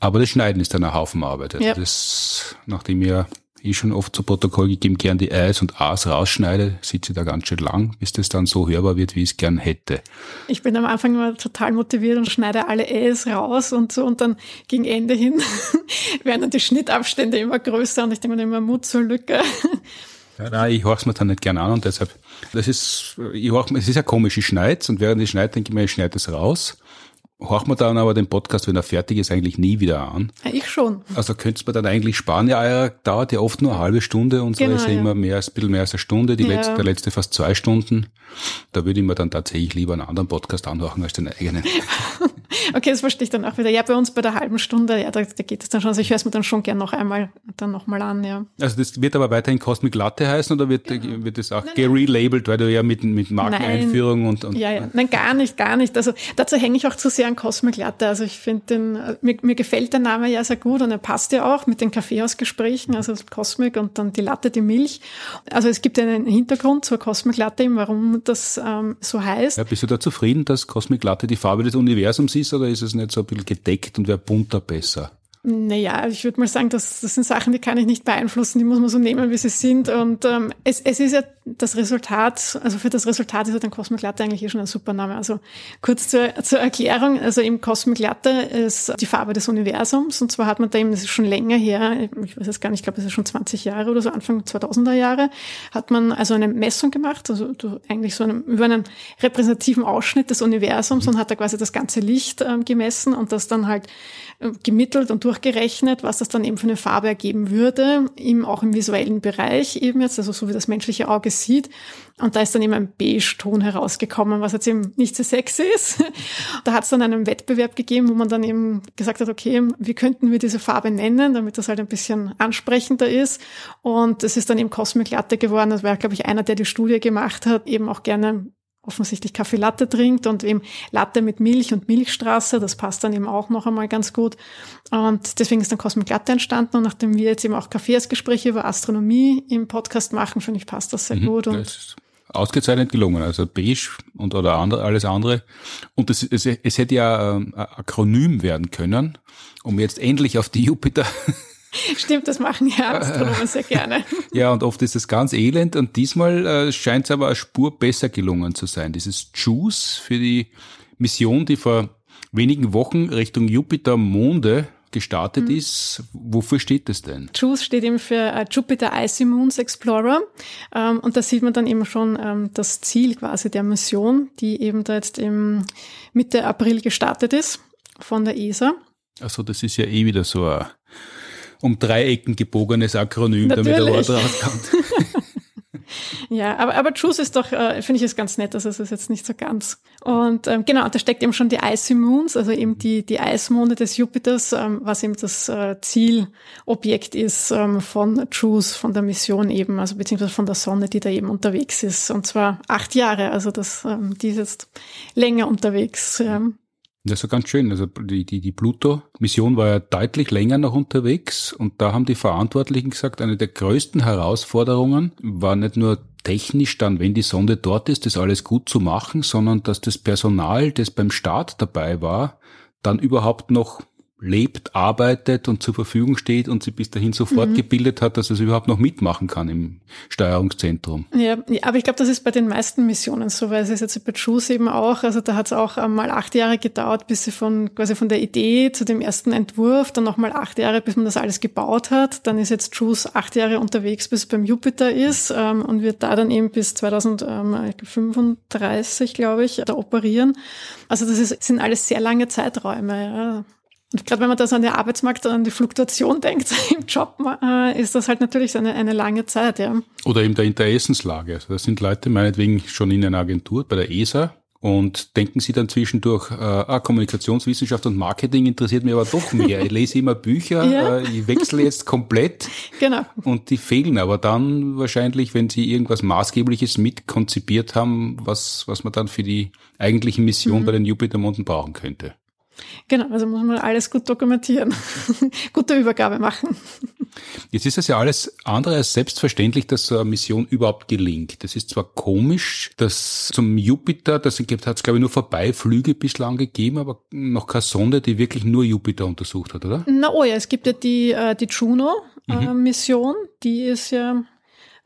Aber das Schneiden ist dann ein Haufen Arbeit. Also Ja. das, nachdem ja eh schon oft zu Protokoll gegeben, gern die Eis und A's rausschneide, sitze ich da ganz schön lang, bis das dann so hörbar wird, wie ich es gern hätte. Ich bin am Anfang immer total motiviert und schneide alle Äs raus und so und dann gegen Ende hin werden dann die Schnittabstände immer größer und ich denke mir immer Mut zur Lücke. Ja, nein, ich horch's mir dann nicht gern an und deshalb, das ist, ich horch, es ist ja komisch, ich schneid's und während ich schneide, denke ich mir, ich schneide das raus. Horch mir dann aber den Podcast, wenn er fertig ist, eigentlich nie wieder an. Ja, ich schon. Also könntest mir dann eigentlich sparen. Ja, dauert ja oft nur eine halbe Stunde und so Genau, ist ja, ja. immer mehr ein bisschen mehr als eine Stunde. Die Ja. letzte, der letzte fast zwei Stunden. Da würde ich mir dann tatsächlich lieber einen anderen Podcast anhören als den eigenen. Okay, das verstehe ich dann auch wieder. Ja, bei uns bei der halben Stunde, ja, da, da geht es dann schon. Also ich höre es mir dann schon gern noch einmal dann nochmal an, ja. Also das wird aber weiterhin Cosmic Latte heißen oder wird, genau. wird das auch gerelabelt, weil du ja mit, mit Markeneinführung Nein. und, und. Ja, ja. Nein, gar nicht, gar nicht. Also dazu hänge ich auch zu sehr an Cosmic Latte. Also ich finde den, mir, mir gefällt der Name ja sehr gut und er passt ja auch mit den Kaffeehausgesprächen, also Cosmic und dann die Latte, die Milch. Also es gibt einen Hintergrund zur Cosmic Latte, warum das ähm, so heißt. Ja, bist du da zufrieden, dass Cosmic Latte die Farbe des Universums ist oder ist es nicht so ein bisschen gedeckt und wäre bunter besser? Naja, ich würde mal sagen, das, das sind Sachen, die kann ich nicht beeinflussen, die muss man so nehmen, wie sie sind. Und ähm, es, es ist ja das Resultat, also für das Resultat ist ja dann Cosmic Latte eigentlich eh schon ein super Name. Also kurz zur, zur Erklärung, also im Cosmic Latte ist die Farbe des Universums und zwar hat man da eben, das ist schon länger her, ich weiß es gar nicht, ich glaube, es ist schon 20 Jahre oder so, Anfang 2000er Jahre, hat man also eine Messung gemacht, also eigentlich so einem, über einen repräsentativen Ausschnitt des Universums und hat da quasi das ganze Licht ähm, gemessen und das dann halt gemittelt und durchgerechnet, was das dann eben für eine Farbe ergeben würde, eben auch im visuellen Bereich eben jetzt, also so wie das menschliche Auge sieht. Und da ist dann eben ein Beige-Ton herausgekommen, was jetzt eben nicht so sexy ist. da hat es dann einen Wettbewerb gegeben, wo man dann eben gesagt hat, okay, wie könnten wir diese Farbe nennen, damit das halt ein bisschen ansprechender ist. Und es ist dann eben Cosmic Latte geworden. Das war, glaube ich, einer, der die Studie gemacht hat, eben auch gerne offensichtlich Kaffee Latte trinkt und eben Latte mit Milch und Milchstraße, das passt dann eben auch noch einmal ganz gut. Und deswegen ist dann Cosmic Latte entstanden und nachdem wir jetzt eben auch Kaffeesgespräche über Astronomie im Podcast machen, finde ich, passt das sehr mhm, gut. Und ausgezeichnet gelungen, also beige und oder andere, alles andere. Und es, es, es hätte ja ähm, ein Akronym werden können, um jetzt endlich auf die Jupiter Stimmt, das machen ja Astronomen sehr gerne. Ja, und oft ist es ganz elend und diesmal äh, scheint es aber eine Spur besser gelungen zu sein. Dieses JUICE für die Mission, die vor wenigen Wochen Richtung Jupiter Monde gestartet mhm. ist. Wofür steht das denn? JUICE steht eben für äh, Jupiter Icy Moons Explorer. Ähm, und da sieht man dann eben schon ähm, das Ziel quasi der Mission, die eben da jetzt im Mitte April gestartet ist von der ESA. Also das ist ja eh wieder so ein um Dreiecken gebogenes Akronym, Natürlich. damit der Wort rauskommt. ja, aber, aber Juice ist doch, äh, finde ich es ganz nett, also es ist jetzt nicht so ganz. Und ähm, genau, da steckt eben schon die Icy Moons, also eben die, die Eismonde des Jupiters, ähm, was eben das äh, Zielobjekt ist ähm, von Juice, von der Mission eben, also beziehungsweise von der Sonne, die da eben unterwegs ist. Und zwar acht Jahre, also das, ähm, die ist jetzt länger unterwegs. Ähm, das ist ganz schön. Also die, die, die Pluto-Mission war ja deutlich länger noch unterwegs und da haben die Verantwortlichen gesagt, eine der größten Herausforderungen war nicht nur technisch dann, wenn die Sonde dort ist, das alles gut zu machen, sondern dass das Personal, das beim Start dabei war, dann überhaupt noch lebt, arbeitet und zur Verfügung steht und sie bis dahin so fortgebildet mhm. hat, dass es überhaupt noch mitmachen kann im Steuerungszentrum. Ja, aber ich glaube, das ist bei den meisten Missionen so, weil es ist jetzt bei JUICE eben auch, also da hat es auch mal acht Jahre gedauert, bis sie von quasi von der Idee zu dem ersten Entwurf, dann nochmal acht Jahre, bis man das alles gebaut hat. Dann ist jetzt JUICE acht Jahre unterwegs, bis es beim Jupiter ist ähm, und wird da dann eben bis 2035, glaube ich, da operieren. Also das ist, sind alles sehr lange Zeiträume. Ja. Und gerade wenn man das an den Arbeitsmarkt, an die Fluktuation denkt im Job, äh, ist das halt natürlich eine, eine lange Zeit, ja. Oder eben der Interessenslage. Also da sind Leute meinetwegen schon in einer Agentur bei der ESA und denken sie dann zwischendurch, äh, ah, Kommunikationswissenschaft und Marketing interessiert mich aber doch mehr. Ich lese immer Bücher, ja. äh, ich wechsle jetzt komplett. Genau. Und die fehlen aber dann wahrscheinlich, wenn sie irgendwas Maßgebliches mitkonzipiert haben, was, was man dann für die eigentliche Mission mhm. bei den Jupitermonden brauchen könnte. Genau, also muss man alles gut dokumentieren, gute Übergabe machen. Jetzt ist es ja alles andere als selbstverständlich, dass so eine Mission überhaupt gelingt. Das ist zwar komisch, dass zum Jupiter, das hat es glaube ich nur Vorbeiflüge bislang gegeben, aber noch keine Sonde, die wirklich nur Jupiter untersucht hat, oder? Na oh ja, es gibt ja die, äh, die Juno-Mission, mhm. die ist ja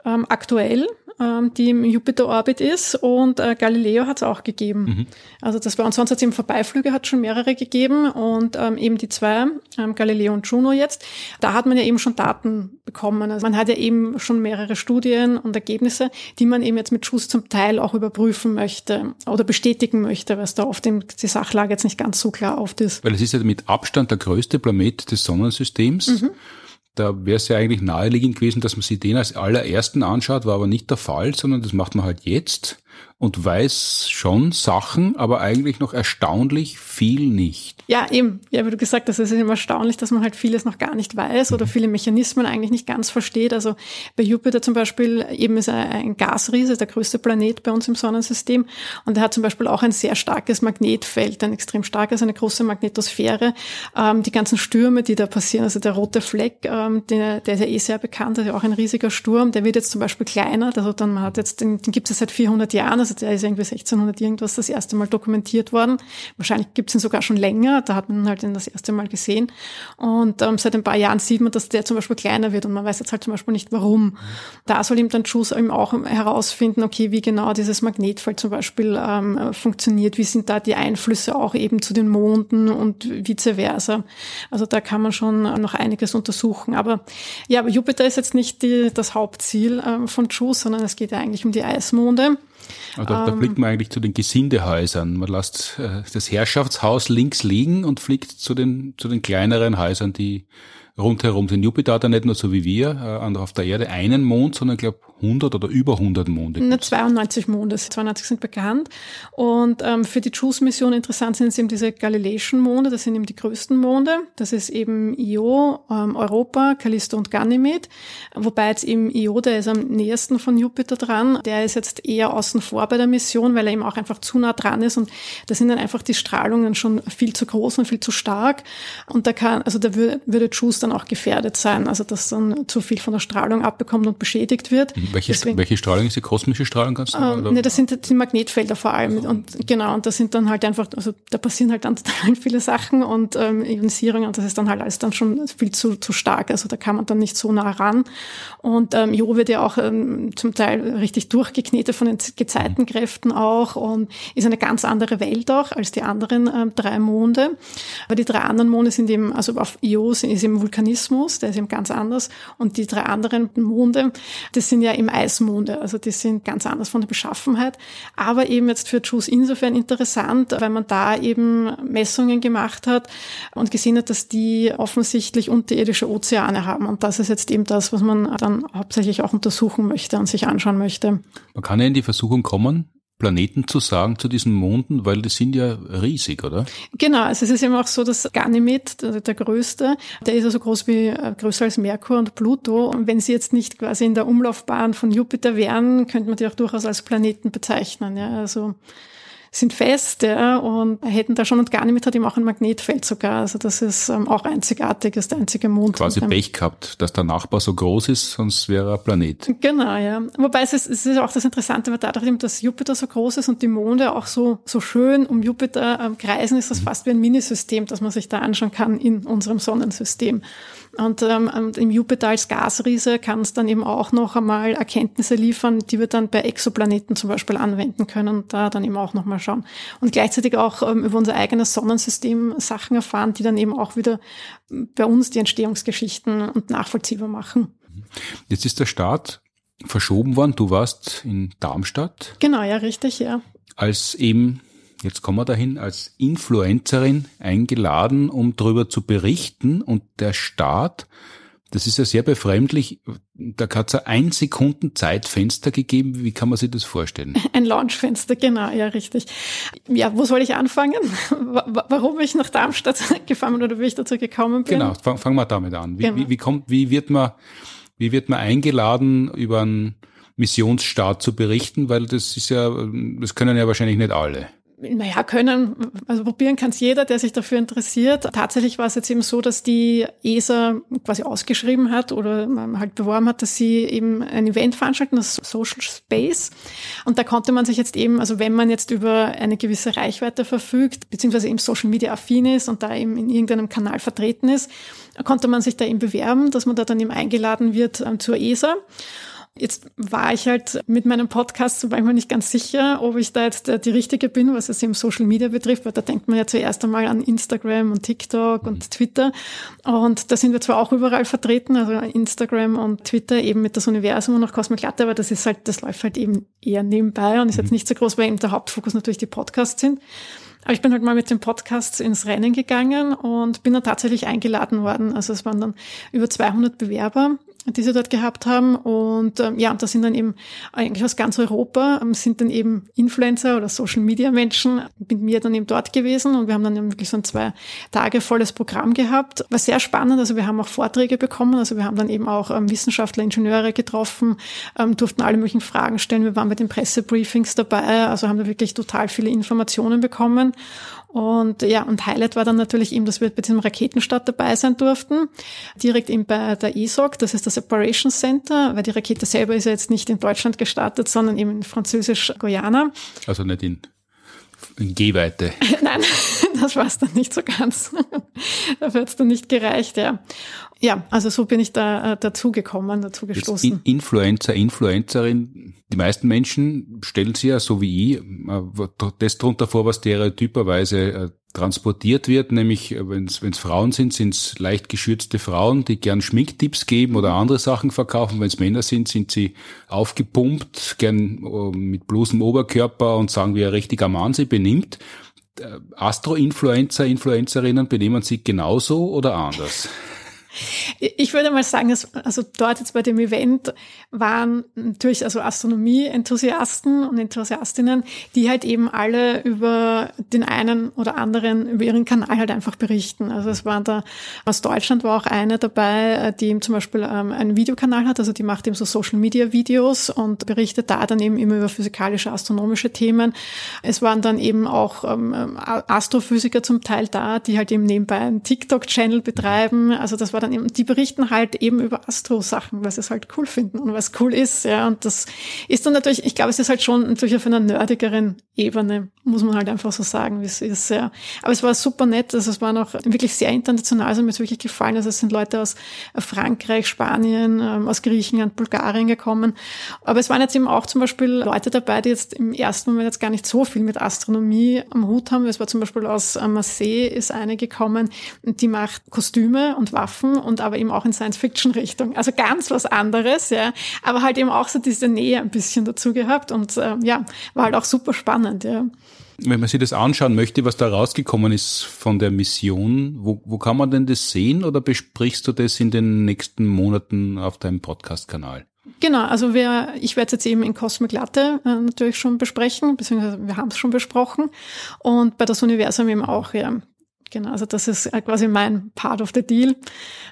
ähm, aktuell ähm, die im Jupiter-Orbit ist und äh, Galileo hat es auch gegeben. Mhm. Also das war, und sonst hat es eben Vorbeiflüge, hat schon mehrere gegeben und ähm, eben die zwei, ähm, Galileo und Juno jetzt, da hat man ja eben schon Daten bekommen. Also man hat ja eben schon mehrere Studien und Ergebnisse, die man eben jetzt mit JUICE zum Teil auch überprüfen möchte oder bestätigen möchte, weil es da oft die Sachlage jetzt nicht ganz so klar oft ist. Weil es ist ja mit Abstand der größte Planet des Sonnensystems. Mhm. Da wäre es ja eigentlich naheliegend gewesen, dass man sich den als allerersten anschaut, war aber nicht der Fall, sondern das macht man halt jetzt. Und weiß schon Sachen, aber eigentlich noch erstaunlich viel nicht. Ja, eben. Ja, wie du gesagt hast, es ist immer erstaunlich, dass man halt vieles noch gar nicht weiß oder mhm. viele Mechanismen eigentlich nicht ganz versteht. Also bei Jupiter zum Beispiel eben ist er ein Gasriese, der größte Planet bei uns im Sonnensystem. Und er hat zum Beispiel auch ein sehr starkes Magnetfeld, ein extrem starkes, eine große Magnetosphäre. Ähm, die ganzen Stürme, die da passieren, also der rote Fleck, ähm, der, der ist ja eh sehr bekannt, ja auch ein riesiger Sturm, der wird jetzt zum Beispiel kleiner. Also dann man hat jetzt, den, den gibt es seit 400 Jahren, also der ist irgendwie 1600 irgendwas das erste Mal dokumentiert worden. Wahrscheinlich gibt es ihn sogar schon länger, da hat man halt ihn das erste Mal gesehen. Und ähm, seit ein paar Jahren sieht man, dass der zum Beispiel kleiner wird und man weiß jetzt halt zum Beispiel nicht warum. Da soll ihm dann Juice eben auch herausfinden, okay, wie genau dieses Magnetfeld zum Beispiel ähm, funktioniert, wie sind da die Einflüsse auch eben zu den Monden und vice versa. Also da kann man schon noch einiges untersuchen. Aber ja, aber Jupiter ist jetzt nicht die, das Hauptziel ähm, von Juice, sondern es geht ja eigentlich um die Eismonde. Da, da ähm, fliegt man eigentlich zu den Gesindehäusern. Man lässt äh, das Herrschaftshaus links liegen und fliegt zu den, zu den kleineren Häusern, die rundherum sind. Jupiter hat ja nicht nur so wie wir äh, auf der Erde einen Mond, sondern ich glaube 100 oder über 100 Monde. Ne, 92 Monde, 92 sind bekannt. Und ähm, für die JUICE-Mission interessant sind es eben diese Galileischen Monde, das sind eben die größten Monde. Das ist eben Io, ähm, Europa, Callisto und Ganymed. Wobei jetzt eben Io, der ist am nähersten von Jupiter dran. Der ist jetzt eher außen vor bei der Mission, weil er eben auch einfach zu nah dran ist. Und da sind dann einfach die Strahlungen schon viel zu groß und viel zu stark. Und da kann, also da würde, würde JUICE dann auch gefährdet sein. Also dass dann zu viel von der Strahlung abbekommt und beschädigt wird. Mhm. Welche, Deswegen, welche Strahlung ist die kosmische Strahlung? Kannst du ähm, ne, das sind die Magnetfelder vor allem. Und genau, und das sind dann halt einfach, also da passieren halt dann total viele Sachen und ähm, Ionisierung und das ist dann halt alles dann schon viel zu, zu stark. Also da kann man dann nicht so nah ran. Und ähm, Jo wird ja auch ähm, zum Teil richtig durchgeknetet von den Gezeitenkräften auch und ist eine ganz andere Welt auch als die anderen ähm, drei Monde. Aber die drei anderen Monde sind eben, also auf Io ist eben Vulkanismus, der ist eben ganz anders. Und die drei anderen Monde, das sind ja im Eismonde, also die sind ganz anders von der Beschaffenheit. Aber eben jetzt für Juice insofern interessant, weil man da eben Messungen gemacht hat und gesehen hat, dass die offensichtlich unterirdische Ozeane haben. Und das ist jetzt eben das, was man dann hauptsächlich auch untersuchen möchte und sich anschauen möchte. Man kann ja in die Versuchung kommen, Planeten zu sagen zu diesen Monden, weil die sind ja riesig, oder? Genau, also es ist eben auch so, dass Ganymed, der, der größte, der ist also groß wie, äh, größer als Merkur und Pluto. Und wenn sie jetzt nicht quasi in der Umlaufbahn von Jupiter wären, könnte man die auch durchaus als Planeten bezeichnen. Ja, also sind fest ja, und hätten da schon und gar nicht hat ihm auch ein Magnetfeld sogar. Also das ist ähm, auch einzigartig, ist der einzige Mond. Quasi Pech gehabt, dass der Nachbar so groß ist, sonst wäre er ein Planet. Genau, ja. Wobei es ist, es ist auch das Interessante, weil dadurch, dass Jupiter so groß ist und die Monde auch so, so schön um Jupiter ähm, kreisen, ist das mhm. fast wie ein Minisystem, das man sich da anschauen kann in unserem Sonnensystem. Und ähm, im Jupiter als Gasriese kann es dann eben auch noch einmal Erkenntnisse liefern, die wir dann bei Exoplaneten zum Beispiel anwenden können und da dann eben auch nochmal schauen. Und gleichzeitig auch ähm, über unser eigenes Sonnensystem Sachen erfahren, die dann eben auch wieder bei uns die Entstehungsgeschichten und nachvollziehbar machen. Jetzt ist der Start verschoben worden. Du warst in Darmstadt. Genau, ja, richtig, ja. Als eben jetzt kommen wir dahin, als Influencerin eingeladen, um darüber zu berichten. Und der Staat, das ist ja sehr befremdlich, da hat es ein Sekunden Zeitfenster gegeben. Wie kann man sich das vorstellen? Ein Launchfenster, genau, ja, richtig. Ja, wo soll ich anfangen? Warum ich nach Darmstadt gefahren bin oder wie ich dazu gekommen bin? Genau, fangen fang wir damit an. Wie, genau. wie, wie, kommt, wie wird man, wie wird man eingeladen, über einen Missionsstart zu berichten? Weil das ist ja, das können ja wahrscheinlich nicht alle naja, können, also probieren kann es jeder, der sich dafür interessiert. Tatsächlich war es jetzt eben so, dass die ESA quasi ausgeschrieben hat oder halt beworben hat, dass sie eben ein Event veranstalten, das Social Space. Und da konnte man sich jetzt eben, also wenn man jetzt über eine gewisse Reichweite verfügt, beziehungsweise eben Social Media affin ist und da eben in irgendeinem Kanal vertreten ist, konnte man sich da eben bewerben, dass man da dann eben eingeladen wird ähm, zur ESA. Jetzt war ich halt mit meinem Podcast zum Beispiel nicht ganz sicher, ob ich da jetzt die Richtige bin, was es im Social Media betrifft, weil da denkt man ja zuerst einmal an Instagram und TikTok und. Twitter. Und da sind wir zwar auch überall vertreten, also Instagram und Twitter eben mit das Universum und auch Cosmic Latte, aber das ist halt, das läuft halt eben eher nebenbei und ist jetzt mhm. nicht so groß, weil eben der Hauptfokus natürlich die Podcasts sind. Aber ich bin halt mal mit dem Podcast ins Rennen gegangen und bin dann tatsächlich eingeladen worden. Also es waren dann über 200 Bewerber die sie dort gehabt haben. Und ähm, ja, da sind dann eben eigentlich aus ganz Europa, ähm, sind dann eben Influencer oder Social Media Menschen mit mir dann eben dort gewesen und wir haben dann eben wirklich so ein zwei Tage volles Programm gehabt. War sehr spannend, also wir haben auch Vorträge bekommen, also wir haben dann eben auch ähm, Wissenschaftler, Ingenieure getroffen, ähm, durften alle möglichen Fragen stellen. Wir waren bei den Pressebriefings dabei, also haben da wirklich total viele Informationen bekommen. Und ja, und Highlight war dann natürlich eben, dass wir bei diesem Raketenstart dabei sein durften. Direkt eben bei der ESOC, das ist das Separation Center, weil die Rakete selber ist ja jetzt nicht in Deutschland gestartet, sondern eben in Französisch-Guyana. Also nicht in, in Gehweite. Nein, das war es dann nicht so ganz. Dafür hat es dann nicht gereicht, ja. Ja, also so bin ich da äh, dazu gekommen, dazu gestoßen. In Influencer, Influencerin, die meisten Menschen stellen sich ja, so wie ich, äh, das drunter vor, was stereotyperweise äh, transportiert wird, nämlich wenn es Frauen sind, sind es leicht geschürzte Frauen, die gern Schminktipps geben oder andere Sachen verkaufen. Wenn es Männer sind, sind sie aufgepumpt, gern mit bloßem Oberkörper und sagen, wie ein richtiger Mann sie benimmt. Astro-Influencer, Influencerinnen benehmen sich genauso oder anders? Ich würde mal sagen, dass, also dort jetzt bei dem Event waren natürlich also Astronomie-Enthusiasten und Enthusiastinnen, die halt eben alle über den einen oder anderen, über ihren Kanal halt einfach berichten. Also es waren da, aus Deutschland war auch eine dabei, die eben zum Beispiel ähm, einen Videokanal hat, also die macht eben so Social-Media-Videos und berichtet da dann eben immer über physikalische, astronomische Themen. Es waren dann eben auch ähm, Astrophysiker zum Teil da, die halt eben nebenbei einen TikTok-Channel betreiben. Also das war dann eben, die berichten halt eben über Astro-Sachen, weil sie es halt cool finden und was cool ist, ja. Und das ist dann natürlich, ich glaube, es ist halt schon natürlich auf einer nerdigeren Ebene, muss man halt einfach so sagen, wie es ist, ja. Aber es war super nett, also es war noch wirklich sehr international, also mir ist wirklich gefallen, also es sind Leute aus Frankreich, Spanien, ähm, aus Griechenland, Bulgarien gekommen. Aber es waren jetzt eben auch zum Beispiel Leute dabei, die jetzt im ersten Moment jetzt gar nicht so viel mit Astronomie am Hut haben. Es war zum Beispiel aus Marseille ist eine gekommen, die macht Kostüme und Waffen Sachen und aber eben auch in Science-Fiction-Richtung. Also ganz was anderes, ja. Aber halt eben auch so diese Nähe ein bisschen dazu gehabt und äh, ja, war halt auch super spannend, ja. Wenn man sich das anschauen möchte, was da rausgekommen ist von der Mission, wo, wo kann man denn das sehen oder besprichst du das in den nächsten Monaten auf deinem Podcast-Kanal? Genau, also wir, ich werde es jetzt eben in Cosmic Latte äh, natürlich schon besprechen, beziehungsweise wir haben es schon besprochen und bei das Universum eben auch, ja. Genau, also das ist äh, quasi mein Part of the Deal,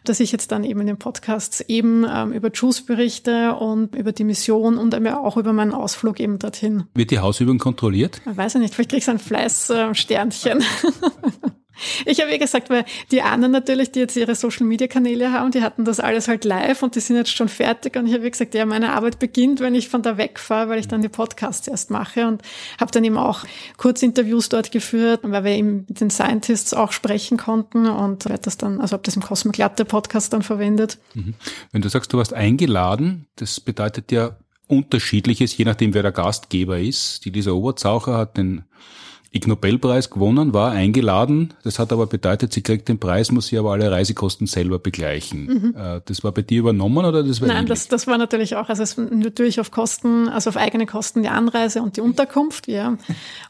dass ich jetzt dann eben in den Podcasts eben ähm, über Juice berichte und über die Mission und auch über meinen Ausflug eben dorthin. Wird die Hausübung kontrolliert? Ich weiß ich nicht, vielleicht kriegst du ein Fleißsternchen. Ich habe ja gesagt, weil die anderen natürlich, die jetzt ihre Social Media Kanäle haben, die hatten das alles halt live und die sind jetzt schon fertig. Und ich habe gesagt, ja, meine Arbeit beginnt, wenn ich von da wegfahre, weil ich dann die Podcasts erst mache und habe dann eben auch Kurzinterviews dort geführt, weil wir eben mit den Scientists auch sprechen konnten und werde das dann, also habe das im Cosmic Latte Podcast dann verwendet. Mhm. Wenn du sagst, du warst eingeladen, das bedeutet ja unterschiedliches, je nachdem wer der Gastgeber ist. Die Lisa Oberzaucher hat den Ig Nobelpreis gewonnen, war eingeladen. Das hat aber bedeutet, sie kriegt den Preis, muss sie aber alle Reisekosten selber begleichen. Mhm. Äh, das war bei dir übernommen oder das war Nein, das, das war natürlich auch, also es natürlich auf Kosten, also auf eigene Kosten die Anreise und die Unterkunft, ja.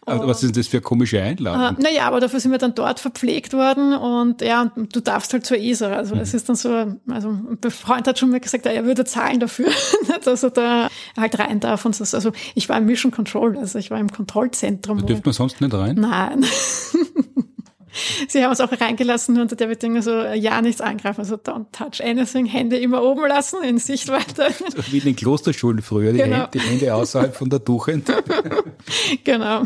Aber was ist denn das für komische Einladung? Uh, naja, aber dafür sind wir dann dort verpflegt worden und ja, du darfst halt zur ESA. Also mhm. es ist dann so, also ein Freund hat schon mal gesagt, er würde zahlen dafür, dass er da halt rein darf und so. Also ich war im Mission Control, also ich war im Kontrollzentrum. Da dürfte man sonst nicht nicht rein? Nein. Sie haben uns auch reingelassen unter der Bedingung so, ja, nichts angreifen, also don't touch anything, Hände immer oben lassen, in Sichtweite. Wie in den Klosterschulen früher, die, genau. Hände, die Hände außerhalb von der Tuchend. genau.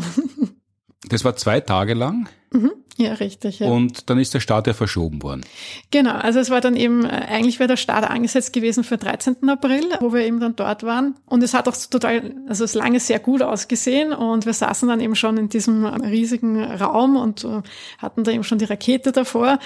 Das war zwei Tage lang? Mhm. Ja, richtig. Ja. Und dann ist der Start ja verschoben worden. Genau, also es war dann eben, äh, eigentlich wäre der Start angesetzt gewesen für 13. April, wo wir eben dann dort waren. Und es hat auch total, also es lange sehr gut ausgesehen und wir saßen dann eben schon in diesem riesigen Raum und äh, hatten da eben schon die Rakete davor.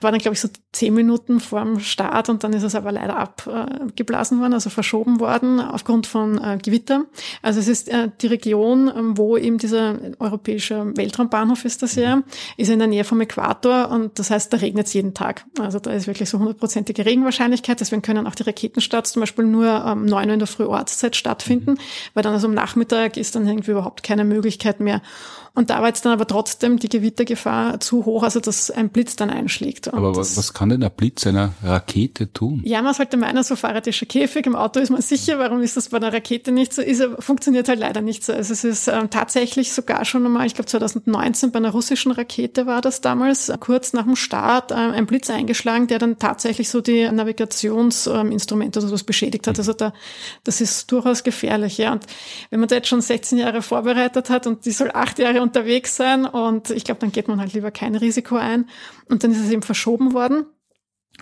War dann, glaube ich, so zehn Minuten vor dem Start und dann ist es aber leider abgeblasen worden, also verschoben worden aufgrund von äh, Gewitter. Also es ist die Region, ähm, wo eben dieser europäische Weltraumbahnhof ist das ja, ist in der Nähe vom Äquator und das heißt, da regnet es jeden Tag. Also da ist wirklich so hundertprozentige Regenwahrscheinlichkeit. Deswegen können auch die Raketenstarts zum Beispiel nur um 9 Uhr in der Früh Ortszeit stattfinden, weil dann also am Nachmittag ist dann irgendwie überhaupt keine Möglichkeit mehr. Und da war jetzt dann aber trotzdem die Gewittergefahr zu hoch, also dass ein Blitz dann einschlägt. Und aber was, was kann denn ein Blitz einer Rakete tun? Ja, man sollte meinen, so fahrradischer Käfig, im Auto ist man sicher, warum ist das bei einer Rakete nicht so? Ist, funktioniert halt leider nicht so. Also es ist ähm, tatsächlich sogar schon einmal, ich glaube 2019 bei einer russischen Rakete war das damals, kurz nach dem Start, ähm, ein Blitz eingeschlagen, der dann tatsächlich so die Navigationsinstrumente oder sowas beschädigt hat. Also da, das ist durchaus gefährlich, ja. Und wenn man da jetzt schon 16 Jahre vorbereitet hat und die soll acht Jahre unterwegs sein und ich glaube, dann geht man halt lieber kein Risiko ein. Und dann ist es eben verschoben worden.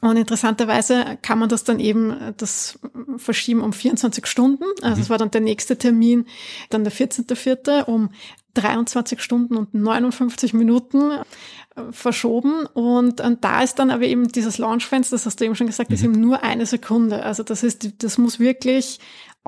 Und interessanterweise kann man das dann eben, das verschieben um 24 Stunden. Also mhm. es war dann der nächste Termin, dann der 14.04. um 23 Stunden und 59 Minuten äh, verschoben. Und, und da ist dann aber eben dieses Launchfenster, das hast du eben schon gesagt, mhm. ist eben nur eine Sekunde. Also das ist, das muss wirklich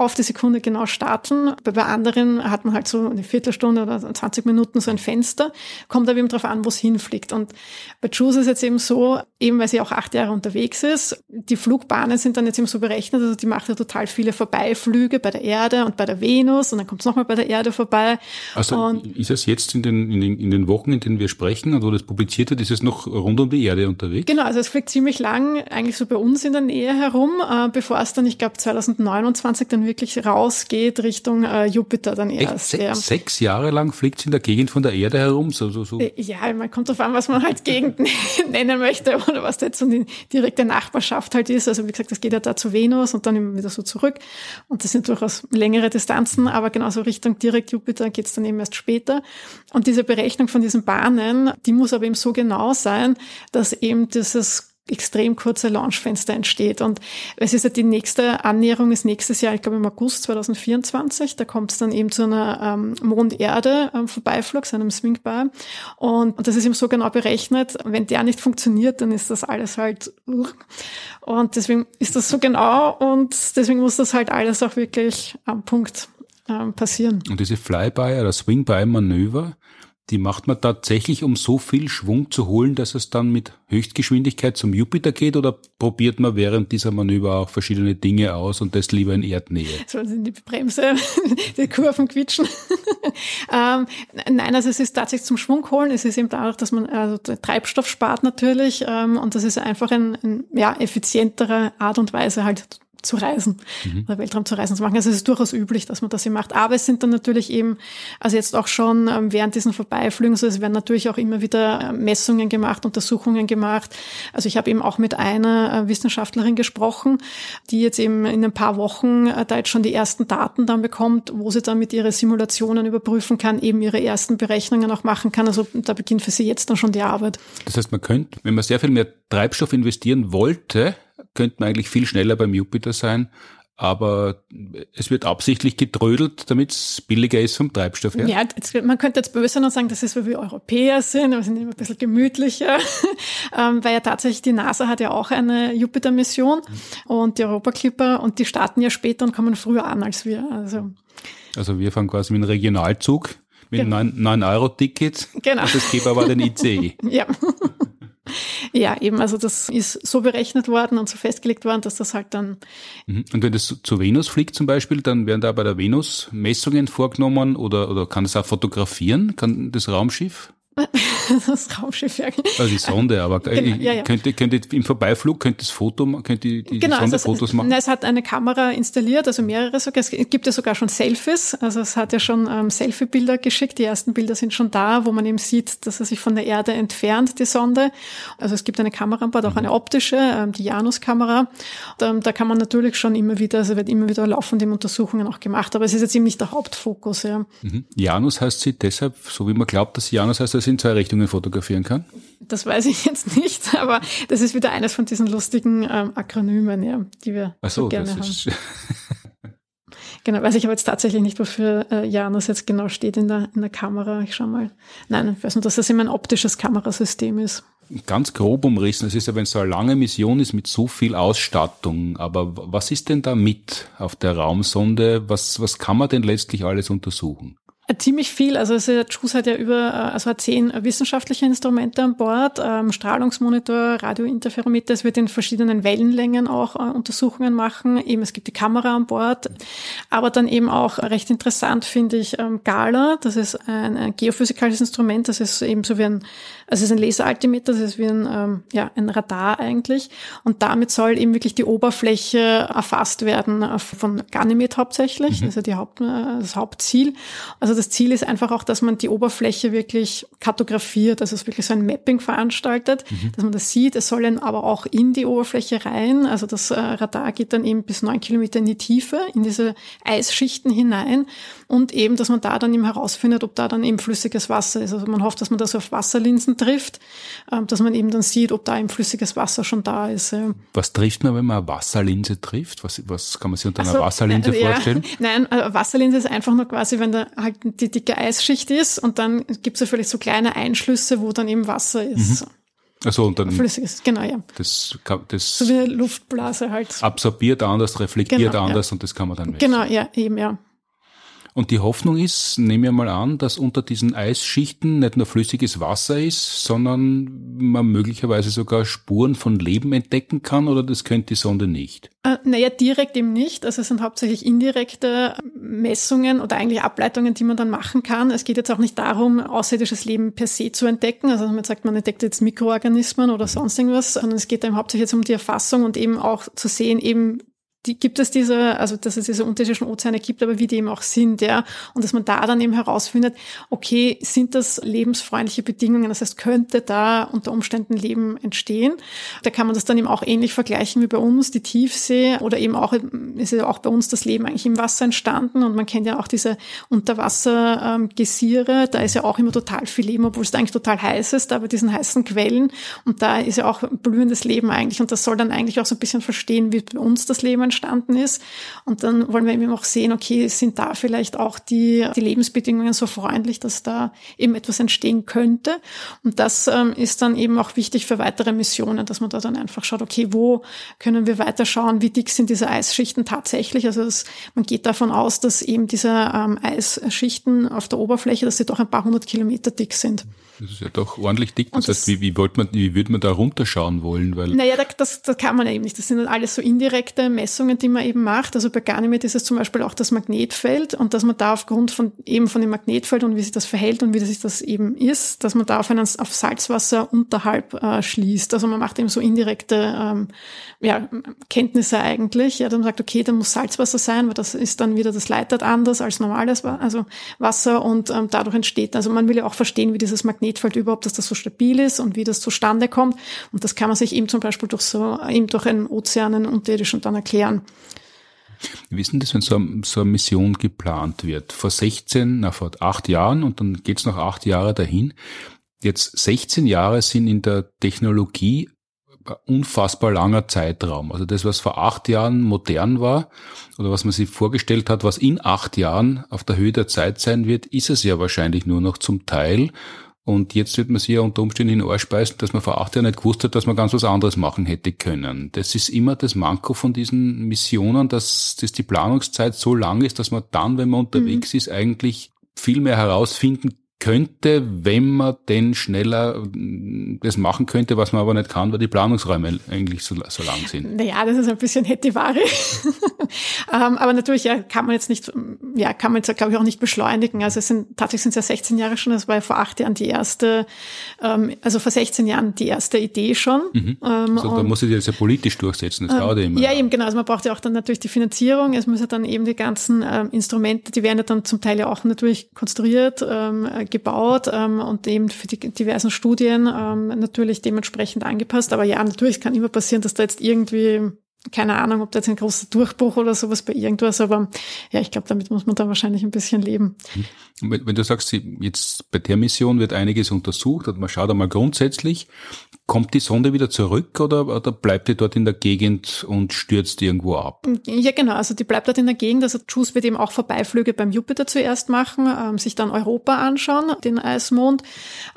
auf die Sekunde genau starten. Bei anderen hat man halt so eine Viertelstunde oder 20 Minuten so ein Fenster. Kommt aber eben darauf an, wo es hinfliegt. Und bei Juice ist jetzt eben so, eben weil sie auch acht Jahre unterwegs ist, die Flugbahnen sind dann jetzt eben so berechnet, also die macht ja total viele Vorbeiflüge bei der Erde und bei der Venus und dann kommt es nochmal bei der Erde vorbei. Also und ist es jetzt in den, in, den, in den Wochen, in denen wir sprechen und wo das publiziert wird, ist es noch rund um die Erde unterwegs? Genau, also es fliegt ziemlich lang eigentlich so bei uns in der Nähe herum, äh, bevor es dann, ich glaube 2029 dann wirklich rausgeht Richtung äh, Jupiter dann erst. Echt? Ja. Sechs Jahre lang fliegt es in der Gegend von der Erde herum? So, so, so. Äh, ja, man kommt darauf an, was man halt Gegend nennen möchte oder was da jetzt so die direkte Nachbarschaft halt ist. Also wie gesagt, das geht ja da zu Venus und dann immer wieder so zurück. Und das sind durchaus längere Distanzen, aber genauso Richtung direkt Jupiter geht es dann eben erst später. Und diese Berechnung von diesen Bahnen, die muss aber eben so genau sein, dass eben dieses extrem kurze Launchfenster entsteht. Und es ist ja die nächste Annäherung ist nächstes Jahr, ich glaube im August 2024. Da kommt es dann eben zu einer ähm, Mond-Erde-Vorbeiflug, ähm, einem Swing-By. Und, und das ist eben so genau berechnet. Wenn der nicht funktioniert, dann ist das alles halt. Und deswegen ist das so genau und deswegen muss das halt alles auch wirklich am Punkt ähm, passieren. Und diese Flyby oder Swing-By-Manöver, die macht man tatsächlich, um so viel Schwung zu holen, dass es dann mit Höchstgeschwindigkeit zum Jupiter geht oder probiert man während dieser Manöver auch verschiedene Dinge aus und das lieber in Erdnähe? Sollen Sie die Bremse, die Kurven quietschen? ähm, nein, also es ist tatsächlich zum Schwung holen. Es ist eben dadurch, dass man also Treibstoff spart natürlich ähm, und das ist einfach ein, ein ja, effizientere Art und Weise halt zu reisen, mhm. oder Weltraum zu reisen zu machen. Also es ist durchaus üblich, dass man das hier macht. Aber es sind dann natürlich eben, also jetzt auch schon ähm, während diesen Vorbeiflügen, so es werden natürlich auch immer wieder äh, Messungen gemacht, Untersuchungen gemacht. Also ich habe eben auch mit einer äh, Wissenschaftlerin gesprochen, die jetzt eben in ein paar Wochen äh, da jetzt schon die ersten Daten dann bekommt, wo sie dann mit ihre Simulationen überprüfen kann, eben ihre ersten Berechnungen auch machen kann. Also da beginnt für sie jetzt dann schon die Arbeit. Das heißt, man könnte, wenn man sehr viel mehr Treibstoff investieren wollte, könnte man eigentlich viel schneller beim Jupiter sein. Aber es wird absichtlich getrödelt, damit es billiger ist vom Treibstoff her. Ja, jetzt, man könnte jetzt böse noch sagen, das ist, weil wir Europäer sind, wir sind immer ein bisschen gemütlicher, ähm, weil ja tatsächlich die NASA hat ja auch eine Jupiter-Mission mhm. und die Europa Clipper und die starten ja später und kommen früher an als wir. Also, also wir fahren quasi mit einem Regionalzug mit genau. einem 9-Euro-Ticket. Genau. Und das gibt aber den ICE. ja. Ja, eben, also das ist so berechnet worden und so festgelegt worden, dass das halt dann. Mhm. Und wenn das zur Venus fliegt zum Beispiel, dann werden da bei der Venus Messungen vorgenommen oder, oder kann es auch fotografieren? Kann das Raumschiff? das Raumschiff, ja. Also die Sonde, aber genau, ja, ja. Könnte, könnte im Vorbeiflug könnte das Foto, könnte die, die genau, Sonde also Fotos machen? Na, es hat eine Kamera installiert, also mehrere sogar. Es gibt ja sogar schon Selfies, also es hat ja schon ähm, Selfie-Bilder geschickt. Die ersten Bilder sind schon da, wo man eben sieht, dass er sich von der Erde entfernt, die Sonde. Also es gibt eine Kamera an Bord, auch eine optische, ähm, die Janus-Kamera. Ähm, da kann man natürlich schon immer wieder, also wird immer wieder laufend Untersuchungen auch gemacht, aber es ist jetzt eben nicht der Hauptfokus. Ja. Mhm. Janus heißt sie deshalb, so wie man glaubt, dass Janus heißt, sie in zwei Richtungen fotografieren kann? Das weiß ich jetzt nicht, aber das ist wieder eines von diesen lustigen ähm, Akronymen, ja, die wir Ach so, so gerne das haben. Genau, weiß ich aber jetzt tatsächlich nicht, wofür äh, Janus jetzt genau steht in der, in der Kamera. Ich schau mal. Nein, ich weiß nur, dass das immer ein optisches Kamerasystem ist. Ganz grob umrissen. Es ist ja, wenn es so eine lange Mission ist mit so viel Ausstattung. Aber was ist denn da mit auf der Raumsonde? Was, was kann man denn letztlich alles untersuchen? Ziemlich viel. Also JUICE hat ja über, also hat zehn wissenschaftliche Instrumente an Bord, ähm, Strahlungsmonitor, Radiointerferometer. Es wird in verschiedenen Wellenlängen auch äh, Untersuchungen machen. Eben es gibt die Kamera an Bord, aber dann eben auch recht interessant finde ich ähm, GALA. Das ist ein, ein geophysikalisches Instrument. Das ist eben so wie ein also es ist ein Laseraltimeter, das ist wie ein, ähm, ja, ein Radar eigentlich. Und damit soll eben wirklich die Oberfläche erfasst werden äh, von Ganymed hauptsächlich. Mhm. Das ist ja die Haupt, äh, das Hauptziel. Also das Ziel ist einfach auch, dass man die Oberfläche wirklich kartografiert, also es wirklich so ein Mapping veranstaltet, mhm. dass man das sieht. Es soll dann aber auch in die Oberfläche rein. Also das äh, Radar geht dann eben bis neun Kilometer in die Tiefe, in diese Eisschichten hinein. Und eben, dass man da dann eben herausfindet, ob da dann eben flüssiges Wasser ist. Also man hofft, dass man das auf Wasserlinsen trifft, ähm, dass man eben dann sieht, ob da ein flüssiges Wasser schon da ist. Was trifft man, wenn man eine Wasserlinse trifft? Was, was kann man sich unter einer also, Wasserlinse äh, vorstellen? Ja, nein, eine Wasserlinse ist einfach nur quasi, wenn da halt die dicke Eisschicht ist und dann gibt es ja vielleicht so kleine Einschlüsse, wo dann eben Wasser ist. Mhm. Also und dann flüssiges, genau, ja. Das, das so wie eine Luftblase halt. Absorbiert anders, reflektiert genau, anders ja. und das kann man dann messen. Genau, ja, eben, ja. Und die Hoffnung ist, nehmen wir mal an, dass unter diesen Eisschichten nicht nur flüssiges Wasser ist, sondern man möglicherweise sogar Spuren von Leben entdecken kann oder das könnte die Sonde nicht? Äh, naja, direkt eben nicht. Also es sind hauptsächlich indirekte Messungen oder eigentlich Ableitungen, die man dann machen kann. Es geht jetzt auch nicht darum, außerirdisches Leben per se zu entdecken. Also man sagt, man entdeckt jetzt Mikroorganismen oder sonst irgendwas, sondern es geht eben hauptsächlich jetzt um die Erfassung und eben auch zu sehen, eben die, gibt es diese, also dass es diese unterschiedlichen Ozeane gibt, aber wie die eben auch sind, ja. Und dass man da dann eben herausfindet, okay, sind das lebensfreundliche Bedingungen? Das heißt, könnte da unter Umständen Leben entstehen? Da kann man das dann eben auch ähnlich vergleichen wie bei uns, die Tiefsee oder eben auch, ist ja auch bei uns das Leben eigentlich im Wasser entstanden und man kennt ja auch diese Unterwassergesiere, da ist ja auch immer total viel Leben, obwohl es eigentlich total heiß ist, da bei diesen heißen Quellen und da ist ja auch blühendes Leben eigentlich und das soll dann eigentlich auch so ein bisschen verstehen, wie bei uns das Leben entstanden ist. Und dann wollen wir eben auch sehen, okay, sind da vielleicht auch die, die Lebensbedingungen so freundlich, dass da eben etwas entstehen könnte. Und das ähm, ist dann eben auch wichtig für weitere Missionen, dass man da dann einfach schaut, okay, wo können wir weiter schauen, wie dick sind diese Eisschichten tatsächlich. Also das, man geht davon aus, dass eben diese ähm, Eisschichten auf der Oberfläche, dass sie doch ein paar hundert Kilometer dick sind. Das ist ja doch ordentlich dick. Das, das heißt, wie, wie, wollte man, wie würde man da runterschauen wollen? Weil naja, das, das kann man eben nicht. Das sind dann alles so indirekte Messungen, die man eben macht. Also bei Ganymed ist es zum Beispiel auch das Magnetfeld und dass man da aufgrund von eben von dem Magnetfeld und wie sich das verhält und wie sich das eben ist, dass man da auf, einen, auf Salzwasser unterhalb äh, schließt. Also man macht eben so indirekte ähm, ja, Kenntnisse eigentlich. Ja, dann sagt, okay, da muss Salzwasser sein, weil das ist dann wieder, das leitet anders als normales also Wasser und ähm, dadurch entsteht, also man will ja auch verstehen, wie dieses Magnet Magnetfeld überhaupt, dass das so stabil ist und wie das zustande kommt. Und das kann man sich eben zum Beispiel durch so, eben durch einen Ozeanen unterirdischen dann erklären. Wie wissen das, wenn so, so eine Mission geplant wird? Vor 16, na vor acht Jahren und dann geht's noch acht Jahre dahin. Jetzt 16 Jahre sind in der Technologie unfassbar langer Zeitraum. Also das, was vor acht Jahren modern war oder was man sich vorgestellt hat, was in acht Jahren auf der Höhe der Zeit sein wird, ist es ja wahrscheinlich nur noch zum Teil. Und jetzt wird man sich ja unter Umständen in den Ohr speisen, dass man vor acht Jahren nicht gewusst hat, dass man ganz was anderes machen hätte können. Das ist immer das Manko von diesen Missionen, dass, dass die Planungszeit so lang ist, dass man dann, wenn man unterwegs mhm. ist, eigentlich viel mehr herausfinden könnte, wenn man denn schneller mm, das machen könnte, was man aber nicht kann, weil die Planungsräume eigentlich so, so lang sind. Naja, das ist ein bisschen Hettivari. ähm, aber natürlich ja, kann man jetzt nicht, ja, kann man jetzt glaube ich auch nicht beschleunigen. Also es sind tatsächlich sind es ja 16 Jahre schon, das war ja vor acht Jahren die erste, ähm, also vor 16 Jahren die erste Idee schon. Mhm. Ähm, also da muss ich das ja politisch durchsetzen, das dauert ja immer. Ja, eben genau. Also man braucht ja auch dann natürlich die Finanzierung. Es muss ja dann eben die ganzen ähm, Instrumente, die werden ja dann zum Teil ja auch natürlich konstruiert, ähm, gebaut ähm, und eben für die diversen Studien ähm, natürlich dementsprechend angepasst. Aber ja, natürlich kann immer passieren, dass da jetzt irgendwie keine Ahnung, ob da jetzt ein großer Durchbruch oder sowas bei irgendwas, aber ja, ich glaube, damit muss man da wahrscheinlich ein bisschen leben. Wenn, wenn du sagst, jetzt bei der Mission wird einiges untersucht und man schaut einmal grundsätzlich, kommt die Sonde wieder zurück oder, oder bleibt die dort in der Gegend und stürzt irgendwo ab? Ja, genau. Also die bleibt dort in der Gegend. Also JUICE wird eben auch Vorbeiflüge beim Jupiter zuerst machen, ähm, sich dann Europa anschauen, den Eismond,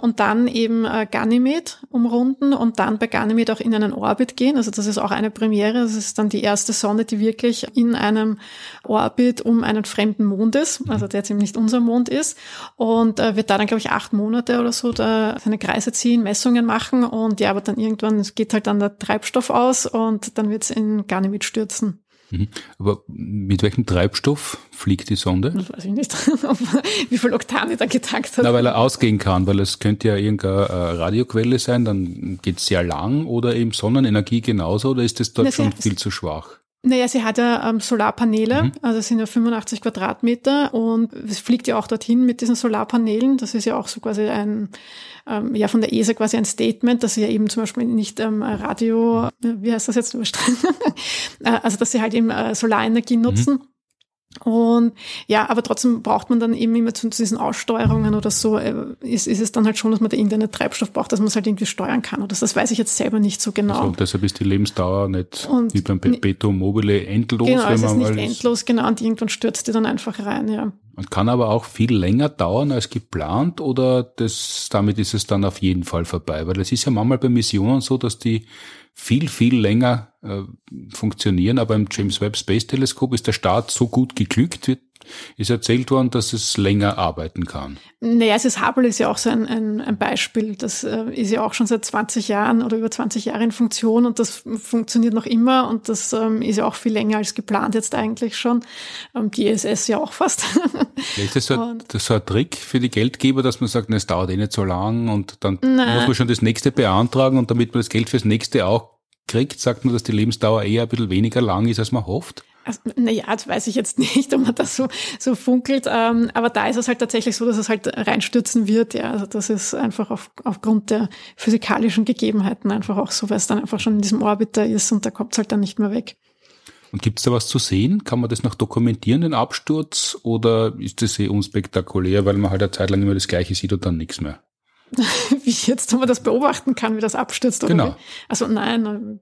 und dann eben äh, Ganymed umrunden und dann bei Ganymed auch in einen Orbit gehen. Also das ist auch eine Premiere. Das ist dann die erste Sonde, die wirklich in einem Orbit um einen fremden Mond ist, also der jetzt eben nicht unser Mond ist, und äh, wird da dann, glaube ich, acht Monate oder so da seine Kreise ziehen, Messungen machen und ja, aber dann irgendwann es geht halt dann der Treibstoff aus und dann wird es in Ganymed stürzen. Mhm. Aber mit welchem Treibstoff fliegt die Sonde? Das weiß ich nicht, wie viel Oktane da getankt hat. Na, weil er ausgehen kann, weil es könnte ja irgendeine äh, Radioquelle sein, dann geht es sehr lang oder eben Sonnenenergie genauso oder ist das dort Na, schon viel zu schwach? Naja, sie hat ja ähm, Solarpaneele, mhm. also es sind ja 85 Quadratmeter und es fliegt ja auch dorthin mit diesen Solarpanelen. Das ist ja auch so quasi ein, ähm, ja von der ESA quasi ein Statement, dass sie ja eben zum Beispiel nicht ähm, Radio, wie heißt das jetzt äh, also dass sie halt eben äh, Solarenergie nutzen. Mhm. Und ja, aber trotzdem braucht man dann eben immer zu diesen Aussteuerungen oder so, äh, ist, ist es dann halt schon, dass man da irgendeinen Treibstoff braucht, dass man es halt irgendwie steuern kann. Oder das, das weiß ich jetzt selber nicht so genau. Also deshalb ist die Lebensdauer nicht und wie beim Perpetuum mobile endlos. Genau, wenn es ist nicht endlos, genau, und irgendwann stürzt die dann einfach rein, ja. Und kann aber auch viel länger dauern als geplant oder das, damit ist es dann auf jeden Fall vorbei. Weil es ist ja manchmal bei Missionen so, dass die viel, viel länger äh, funktionieren. Aber im James Webb Space Teleskop ist der Start so gut geglückt, wird ist erzählt worden, dass es länger arbeiten kann. Naja, es ist Hubble ist ja auch so ein, ein, ein Beispiel. Das äh, ist ja auch schon seit 20 Jahren oder über 20 Jahre in Funktion und das funktioniert noch immer und das ähm, ist ja auch viel länger als geplant jetzt eigentlich schon. Ähm, die ISS ja auch fast. Ja, ist das so, ein, das so ein Trick für die Geldgeber, dass man sagt, na, es dauert eh nicht so lang und dann Nein. muss man schon das nächste beantragen und damit man das Geld fürs nächste auch kriegt, sagt man, dass die Lebensdauer eher ein bisschen weniger lang ist, als man hofft? Also, naja, das weiß ich jetzt nicht, ob man das so, so funkelt. Ähm, aber da ist es halt tatsächlich so, dass es halt reinstürzen wird. Ja, also das ist einfach auf, aufgrund der physikalischen Gegebenheiten einfach auch so, weil es dann einfach schon in diesem Orbiter ist und da kommt es halt dann nicht mehr weg. Und gibt es da was zu sehen? Kann man das noch dokumentieren, den Absturz? Oder ist das eh unspektakulär, weil man halt eine Zeit lang immer das Gleiche sieht und dann nichts mehr? wie jetzt, ob man das beobachten kann, wie das abstürzt oder genau. Wie? Also nein,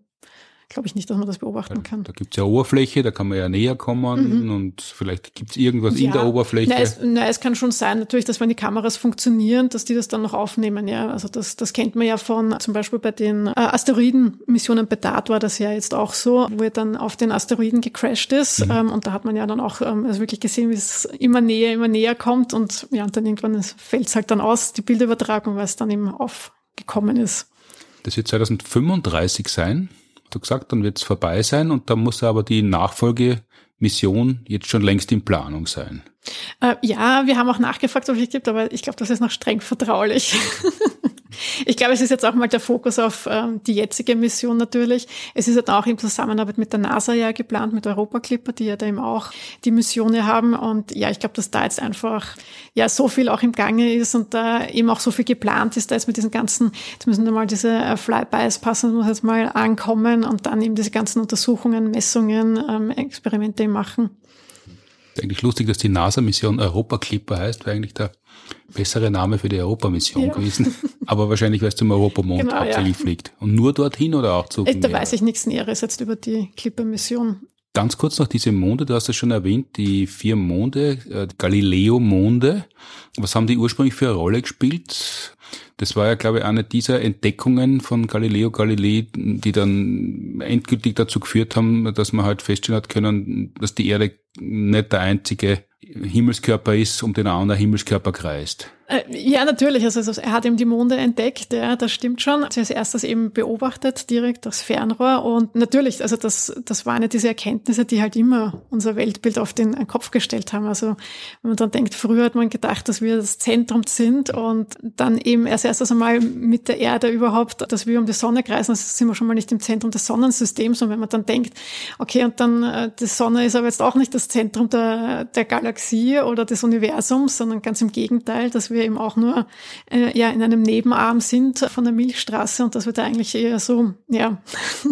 glaube ich nicht, dass man das beobachten kann. Da gibt es ja Oberfläche, da kann man ja näher kommen mhm. und vielleicht gibt es irgendwas ja. in der Oberfläche. Na es, na, es kann schon sein, natürlich, dass wenn die Kameras funktionieren, dass die das dann noch aufnehmen. Ja, also das, das kennt man ja von zum Beispiel bei den äh, Asteroidenmissionen bei DART war das ja jetzt auch so, wo er dann auf den Asteroiden gecrashed ist mhm. ähm, und da hat man ja dann auch ähm, also wirklich gesehen, wie es immer näher, immer näher kommt und ja, und dann irgendwann fällt es halt dann aus, die Bildübertragung, weil es dann eben aufgekommen ist. Das wird 2035 sein du gesagt, dann wird es vorbei sein und dann muss aber die Nachfolgemission jetzt schon längst in Planung sein. Äh, ja, wir haben auch nachgefragt, ob es gibt, aber ich glaube, das ist noch streng vertraulich. Ich glaube, es ist jetzt auch mal der Fokus auf ähm, die jetzige Mission natürlich. Es ist halt auch in Zusammenarbeit mit der NASA ja geplant, mit Europa Clipper, die ja da eben auch die Mission haben. Und ja, ich glaube, dass da jetzt einfach ja so viel auch im Gange ist und da eben auch so viel geplant ist, da jetzt mit diesen ganzen, jetzt müssen da mal diese äh, Flybys passen, muss jetzt mal ankommen und dann eben diese ganzen Untersuchungen, Messungen, ähm, Experimente machen. Eigentlich lustig, dass die NASA-Mission Europa Clipper heißt, weil eigentlich der bessere Name für die Europamission ja. gewesen. Aber wahrscheinlich, weil es zum Europamond genau, hauptsächlich ja. fliegt. Und nur dorthin oder auch zu? Da weiß ich nichts Näheres jetzt über die Clipper-Mission. Ganz kurz noch diese Monde, du hast es schon erwähnt, die vier Monde, äh, Galileo-Monde. Was haben die ursprünglich für eine Rolle gespielt? Das war ja, glaube ich, eine dieser Entdeckungen von Galileo Galilei, die dann endgültig dazu geführt haben, dass man halt feststellen hat können, dass die Erde nicht der einzige Himmelskörper ist, um den er anderen Himmelskörper kreist. Äh, ja, natürlich. Also, er hat eben die Monde entdeckt, ja, das stimmt schon. Als erstes eben beobachtet, direkt das Fernrohr. Und natürlich, also das, das waren ja diese Erkenntnisse, die halt immer unser Weltbild auf den Kopf gestellt haben. Also wenn man dann denkt, früher hat man gedacht, dass wir das Zentrum sind und dann eben erst erstes einmal mit der Erde überhaupt, dass wir um die Sonne kreisen, also sind wir schon mal nicht im Zentrum des Sonnensystems. Und wenn man dann denkt, okay, und dann äh, die Sonne ist aber jetzt auch nicht das Zentrum der, der Galaxie oder des Universums, sondern ganz im Gegenteil, dass wir wir eben auch nur äh, ja in einem Nebenarm sind von der Milchstraße und dass wir da eigentlich eher so ja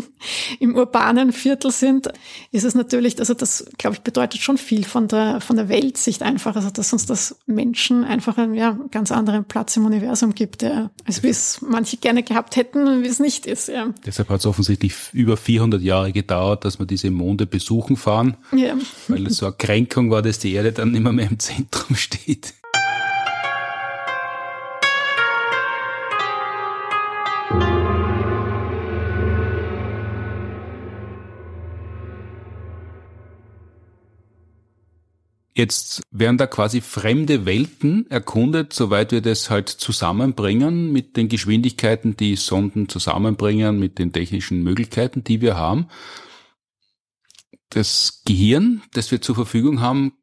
im urbanen Viertel sind, ist es natürlich, also das glaube ich bedeutet schon viel von der von der Weltsicht einfach, also dass uns das Menschen einfach einen ja, ganz anderen Platz im Universum gibt, der, als wir es manche gerne gehabt hätten, wie es nicht ist. Ja. Deshalb hat es offensichtlich über 400 Jahre gedauert, dass wir diese Monde besuchen fahren, ja. weil es so eine Kränkung war, dass die Erde dann immer mehr im Zentrum steht. Jetzt werden da quasi fremde Welten erkundet, soweit wir das halt zusammenbringen mit den Geschwindigkeiten, die Sonden zusammenbringen, mit den technischen Möglichkeiten, die wir haben. Das Gehirn, das wir zur Verfügung haben,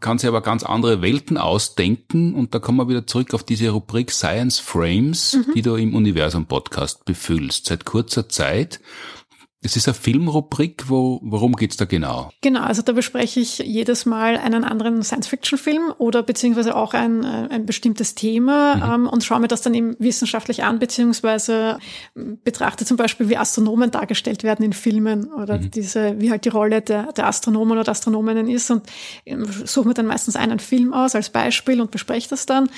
kann sich aber ganz andere Welten ausdenken und da kommen wir wieder zurück auf diese Rubrik Science Frames, mhm. die du im Universum Podcast befüllst, seit kurzer Zeit. Es ist eine Filmrubrik, wo, worum geht's da genau? Genau, also da bespreche ich jedes Mal einen anderen Science-Fiction-Film oder beziehungsweise auch ein, äh, ein bestimmtes Thema mhm. ähm, und schaue mir das dann eben wissenschaftlich an, beziehungsweise betrachte zum Beispiel, wie Astronomen dargestellt werden in Filmen oder mhm. diese, wie halt die Rolle der, der Astronomen oder Astronominnen ist und ähm, suche mir dann meistens einen Film aus als Beispiel und bespreche das dann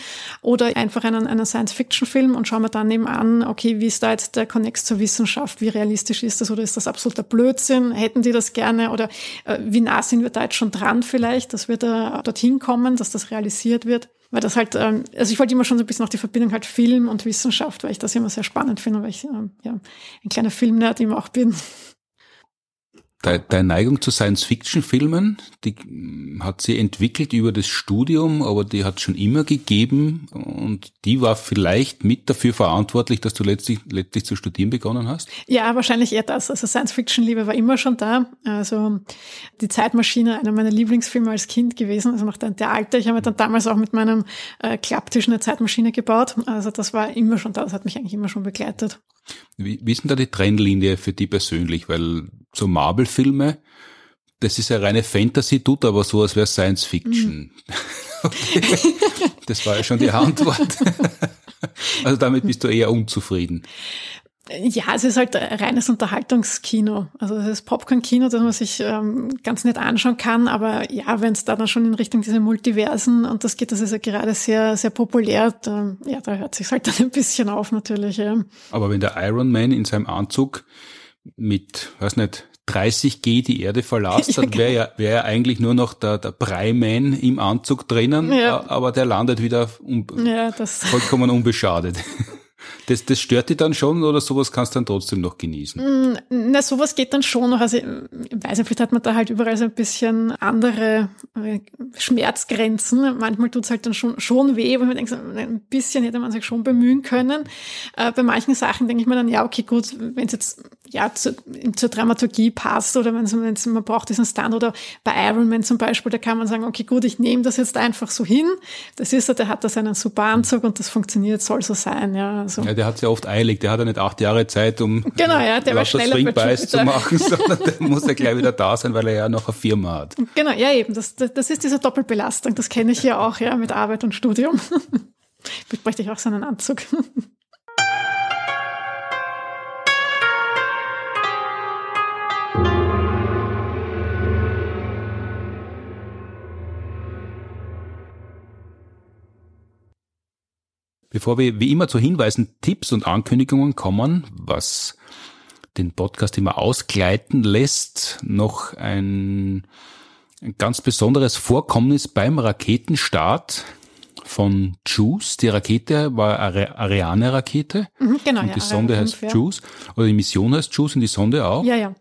oder einfach einen, einen Science-Fiction-Film und schaue mir dann eben an, okay, wie ist da jetzt der Connex zur Wissenschaft, wie realistisch ist das oder ist das absoluter Blödsinn? Hätten die das gerne? Oder äh, wie nah sind wir da jetzt schon dran vielleicht, dass wir da dorthin kommen, dass das realisiert wird? Weil das halt, ähm, also ich wollte immer schon so ein bisschen auch die Verbindung halt Film und Wissenschaft, weil ich das immer sehr spannend finde, weil ich ähm, ja ein kleiner Filmnerd immer auch bin. Deine Neigung zu Science-Fiction-Filmen, die hat sie entwickelt über das Studium, aber die hat schon immer gegeben und die war vielleicht mit dafür verantwortlich, dass du letztlich, letztlich zu studieren begonnen hast? Ja, wahrscheinlich eher das. Also Science-Fiction-Liebe war immer schon da. Also die Zeitmaschine, einer meiner Lieblingsfilme als Kind gewesen, also noch der, der alte. Ich habe dann damals auch mit meinem äh, Klapptisch eine Zeitmaschine gebaut. Also das war immer schon da, das hat mich eigentlich immer schon begleitet. Wie, wie ist denn da die Trennlinie für die persönlich? Weil so Marvel-Filme, das ist ja reine Fantasy, tut aber so, als wäre Science Fiction. Mhm. Okay. Das war ja schon die Antwort. Also damit bist du eher unzufrieden. Ja, es ist halt reines Unterhaltungskino. Also es ist Popcorn-Kino, das man sich ähm, ganz nett anschauen kann. Aber ja, wenn es da dann schon in Richtung diese Multiversen und das geht, das ist ja gerade sehr, sehr populär. Da, ja, da hört sich halt dann ein bisschen auf natürlich. Ja. Aber wenn der Iron Man in seinem Anzug mit, weiß nicht, 30G die Erde verlässt, dann wäre ja, wäre ja eigentlich nur noch der, der Breiman im Anzug drinnen, ja. aber der landet wieder un ja, vollkommen unbeschadet. Das, das stört dich dann schon oder sowas kannst du dann trotzdem noch genießen? Mm, na, sowas geht dann schon noch. Also ich weiß nicht, vielleicht hat man da halt überall so ein bisschen andere äh, Schmerzgrenzen. Manchmal tut's halt dann schon, schon weh, weil man denkt, ein bisschen hätte man sich schon bemühen können. Äh, bei manchen Sachen denke ich mir dann, ja, okay, gut, wenn es jetzt ja zu, zur Dramaturgie passt oder wenn man braucht diesen Stand oder bei Iron Man zum Beispiel, da kann man sagen, okay, gut, ich nehme das jetzt einfach so hin. Das ist so, der hat da seinen super Anzug und das funktioniert, soll so sein, ja. Also. Ja, der hat es ja oft eilig. Der hat ja nicht acht Jahre Zeit, um genau, ja, der war schneller zu machen, sondern der muss ja gleich wieder da sein, weil er ja noch eine Firma hat. Genau, ja eben. Das, das, ist diese Doppelbelastung. Das kenne ich ja auch, ja, mit Arbeit und Studium. Bräuchte ich auch so einen Anzug. Bevor wir wie immer zu Hinweisen, Tipps und Ankündigungen kommen, was den Podcast immer ausgleiten lässt, noch ein, ein ganz besonderes Vorkommnis beim Raketenstart von JUICE. Die Rakete war eine Ariane-Rakete. Mhm, genau, und die ja, Sonde heißt 5, JUICE. Oder die Mission heißt JUICE und die Sonde auch. Ja, ja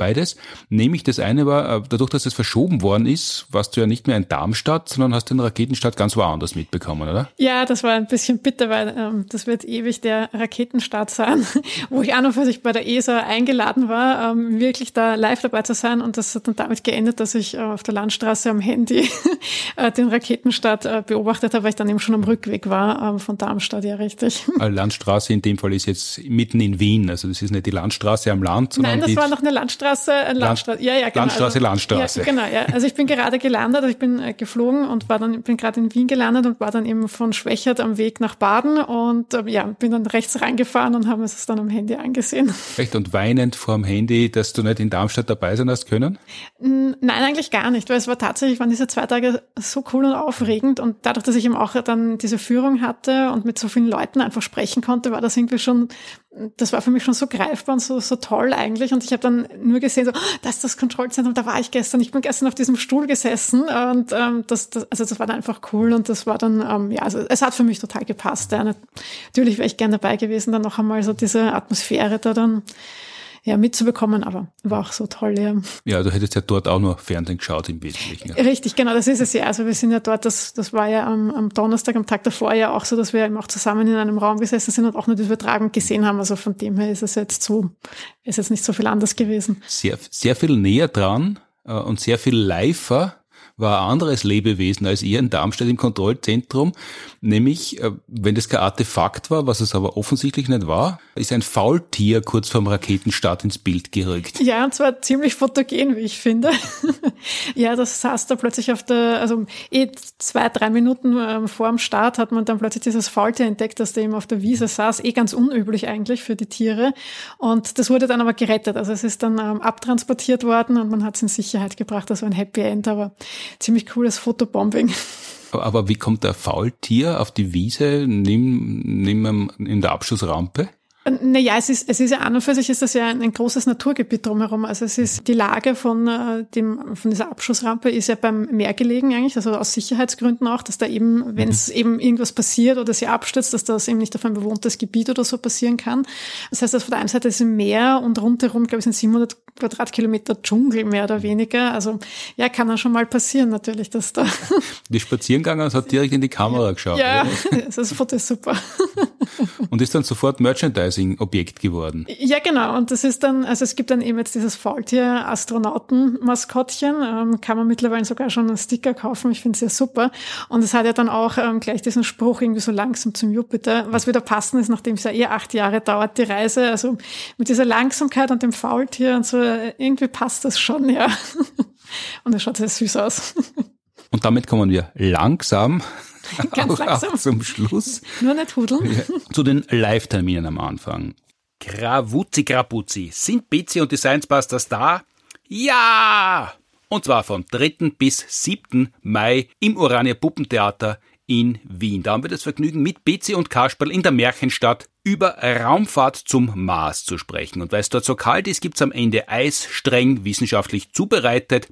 beides. Nämlich das eine war, äh, dadurch, dass es verschoben worden ist, warst du ja nicht mehr in Darmstadt, sondern hast den Raketenstart ganz woanders mitbekommen, oder? Ja, das war ein bisschen bitter, weil ähm, das wird ewig der Raketenstart sein, wo ich an und für sich bei der ESA eingeladen war, ähm, wirklich da live dabei zu sein. Und das hat dann damit geendet, dass ich äh, auf der Landstraße am Handy äh, den Raketenstart äh, beobachtet habe, weil ich dann eben schon am Rückweg war äh, von Darmstadt, ja richtig. Also Landstraße in dem Fall ist jetzt mitten in Wien, also das ist nicht die Landstraße am Land, sondern Nein, das war noch eine Landstraße Landstraße, äh, Landstraße, ja, ja, genau. Landstraße, also, Landstraße. Ja, genau, ja. Also ich bin gerade gelandet, also ich bin äh, geflogen und war dann, bin gerade in Wien gelandet und war dann eben von Schwächert am Weg nach Baden und äh, ja, bin dann rechts reingefahren und haben es dann am Handy angesehen. Echt und weinend vor dem Handy, dass du nicht in Darmstadt dabei sein hast können? Nein, eigentlich gar nicht, weil es war tatsächlich, waren diese zwei Tage so cool und aufregend und dadurch, dass ich eben auch dann diese Führung hatte und mit so vielen Leuten einfach sprechen konnte, war das irgendwie schon, das war für mich schon so greifbar und so, so toll eigentlich und ich habe dann nur gesehen, so, oh, das ist das Kontrollzentrum, da war ich gestern, ich bin gestern auf diesem Stuhl gesessen und ähm, das, das, also das war dann einfach cool und das war dann, ähm, ja, also es hat für mich total gepasst. Ja. Natürlich wäre ich gern dabei gewesen, dann noch einmal so diese Atmosphäre da dann ja, mitzubekommen, aber war auch so toll, ja. Ja, du hättest ja dort auch nur Fernsehen geschaut im Wesentlichen. Ja. Richtig, genau, das ist es ja. Also wir sind ja dort, das, das war ja am, am Donnerstag, am Tag davor ja auch so, dass wir eben auch zusammen in einem Raum gesessen sind und auch nur die Übertragung gesehen haben. Also von dem her ist es jetzt so, ist jetzt nicht so viel anders gewesen. Sehr, sehr viel näher dran äh, und sehr viel liver war ein anderes Lebewesen als ihr in Darmstadt im Kontrollzentrum, nämlich, äh, wenn das kein Artefakt war, was es aber offensichtlich nicht war, ist ein Faultier kurz vorm Raketenstart ins Bild gerückt. Ja, und zwar ziemlich fotogen, wie ich finde. ja, das saß da plötzlich auf der, also eh zwei, drei Minuten ähm, vor dem Start hat man dann plötzlich dieses Faultier entdeckt, das da eben auf der Wiese saß, eh ganz unüblich eigentlich für die Tiere. Und das wurde dann aber gerettet. Also es ist dann ähm, abtransportiert worden und man hat es in Sicherheit gebracht. Das war ein Happy End, aber ziemlich cooles Fotobombing. Aber wie kommt der Faultier auf die Wiese neben, neben in der Abschussrampe? Naja, es ist, es ist ja an und für sich ist das ja ein, ein großes Naturgebiet drumherum. Also es ist die Lage von äh, dem von dieser Abschussrampe ist ja beim Meer gelegen eigentlich, also aus Sicherheitsgründen auch, dass da eben, wenn es mhm. eben irgendwas passiert oder sie abstürzt, dass das eben nicht auf ein bewohntes Gebiet oder so passieren kann. Das heißt, dass von der einen Seite ist ein Meer und rundherum, glaube ich, sind 700 Quadratkilometer Dschungel mehr oder weniger. Also ja, kann dann schon mal passieren natürlich, dass da. Die Spaziergänger hat direkt in die Kamera geschaut. Ja, das Foto ist super. Und ist dann sofort Merchandising-Objekt geworden. Ja, genau. Und das ist dann, also es gibt dann eben jetzt dieses Faultier-Astronauten-Maskottchen. Ähm, kann man mittlerweile sogar schon einen Sticker kaufen. Ich finde es ja super. Und es hat ja dann auch ähm, gleich diesen Spruch irgendwie so langsam zum Jupiter, was wieder passend ist, nachdem es ja eh acht Jahre dauert, die Reise. Also mit dieser Langsamkeit und dem Faultier und so, äh, irgendwie passt das schon, ja. Und es schaut sehr süß aus. Und damit kommen wir langsam Ganz auch, auch zum Schluss. Nur nicht hudeln. Ja, zu den Live-Terminen am Anfang. Gravuzzi Grapuzzi. Sind Betsy und die Science Busters da? Ja! Und zwar vom 3. bis 7. Mai im Urania Puppentheater in Wien. Da haben wir das Vergnügen, mit Betsy und Kasperl in der Märchenstadt über Raumfahrt zum Mars zu sprechen. Und weil es dort so kalt ist, gibt's am Ende Eis, streng wissenschaftlich zubereitet.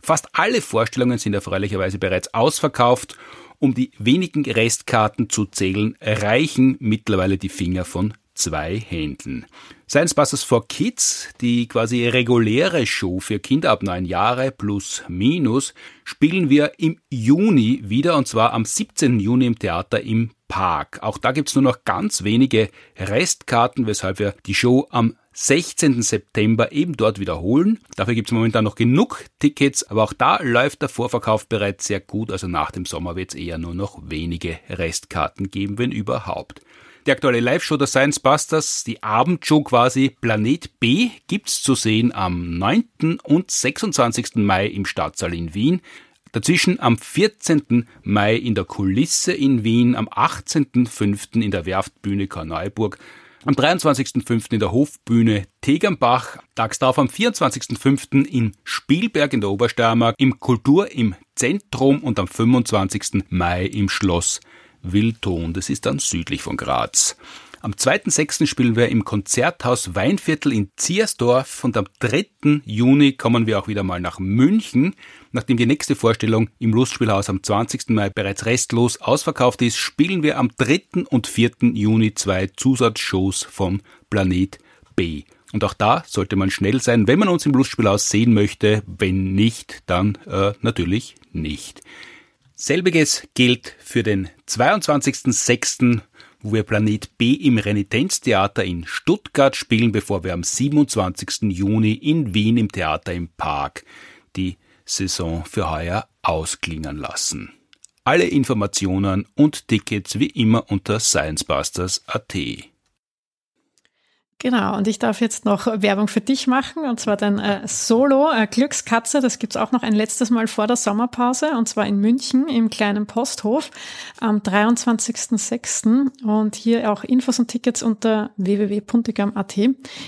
Fast alle Vorstellungen sind erfreulicherweise bereits ausverkauft um die wenigen Restkarten zu zählen, reichen mittlerweile die Finger von zwei Händen. Science Busters for Kids, die quasi reguläre Show für Kinder ab neun Jahre plus minus, spielen wir im Juni wieder und zwar am 17. Juni im Theater im Park. Auch da gibt's nur noch ganz wenige Restkarten, weshalb wir die Show am 16. September eben dort wiederholen. Dafür gibt es momentan noch genug Tickets, aber auch da läuft der Vorverkauf bereits sehr gut. Also nach dem Sommer wird es eher nur noch wenige Restkarten geben, wenn überhaupt. Die aktuelle Live-Show der Science Busters, die Abendshow quasi Planet B, gibt's zu sehen am 9. und 26. Mai im Stadtsaal in Wien. Dazwischen am 14. Mai in der Kulisse in Wien, am 18.05. in der Werftbühne Karneuburg am 23.05. in der Hofbühne Tegernbach, tags darauf am 24.05. in Spielberg in der Obersteiermark, im Kultur im Zentrum und am 25. Mai im Schloss Wildton. Das ist dann südlich von Graz. Am 2.6. spielen wir im Konzerthaus Weinviertel in Ziersdorf und am 3. Juni kommen wir auch wieder mal nach München. Nachdem die nächste Vorstellung im Lustspielhaus am 20. Mai bereits restlos ausverkauft ist, spielen wir am 3. und 4. Juni zwei Zusatzshows von Planet B. Und auch da sollte man schnell sein, wenn man uns im Lustspielhaus sehen möchte. Wenn nicht, dann äh, natürlich nicht. Selbiges gilt für den 22.06 wo wir Planet B im Renitenztheater in Stuttgart spielen, bevor wir am 27. Juni in Wien im Theater im Park die Saison für heuer ausklingen lassen. Alle Informationen und Tickets wie immer unter sciencebusters.at. Genau, und ich darf jetzt noch Werbung für dich machen, und zwar dein äh, Solo äh, Glückskatze, das gibt's auch noch ein letztes Mal vor der Sommerpause, und zwar in München im kleinen Posthof am 23.06. Und hier auch Infos und Tickets unter www.puntigam.at.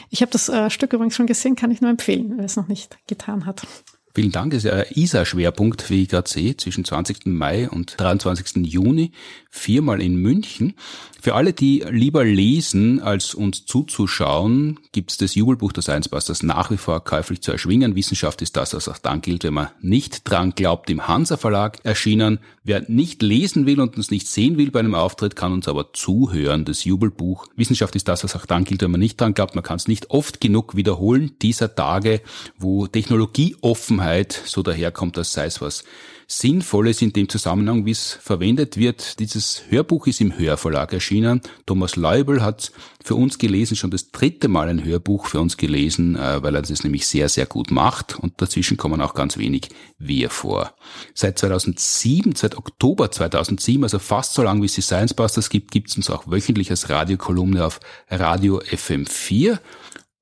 Ich habe das äh, Stück übrigens schon gesehen, kann ich nur empfehlen, wer es noch nicht getan hat. Vielen Dank. Das ist ja ein ISA-Schwerpunkt, wie ich gerade sehe, zwischen 20. Mai und 23. Juni, viermal in München. Für alle, die lieber lesen, als uns zuzuschauen, gibt es das Jubelbuch der Science Busters nach wie vor käuflich zu erschwingen. Wissenschaft ist das, was auch dann gilt, wenn man nicht dran glaubt, im Hansa Verlag erschienen. Wer nicht lesen will und uns nicht sehen will bei einem Auftritt, kann uns aber zuhören. Das Jubelbuch. Wissenschaft ist das, was auch dann gilt, wenn man nicht dran glaubt. Man kann es nicht oft genug wiederholen. Dieser Tage, wo Technologie Offenheit so daherkommt, dass sei es was Sinnvolles in dem Zusammenhang, wie es verwendet wird. Dieses Hörbuch ist im Hörverlag erschienen. Thomas Leubel hat für uns gelesen, schon das dritte Mal ein Hörbuch für uns gelesen, äh, weil er das nämlich sehr, sehr gut macht. Und dazwischen kommen auch ganz wenig wir vor. Seit 2007, seit Oktober 2007, also fast so lange wie es die Science Busters gibt, gibt es uns auch wöchentlich als Radiokolumne auf Radio FM4.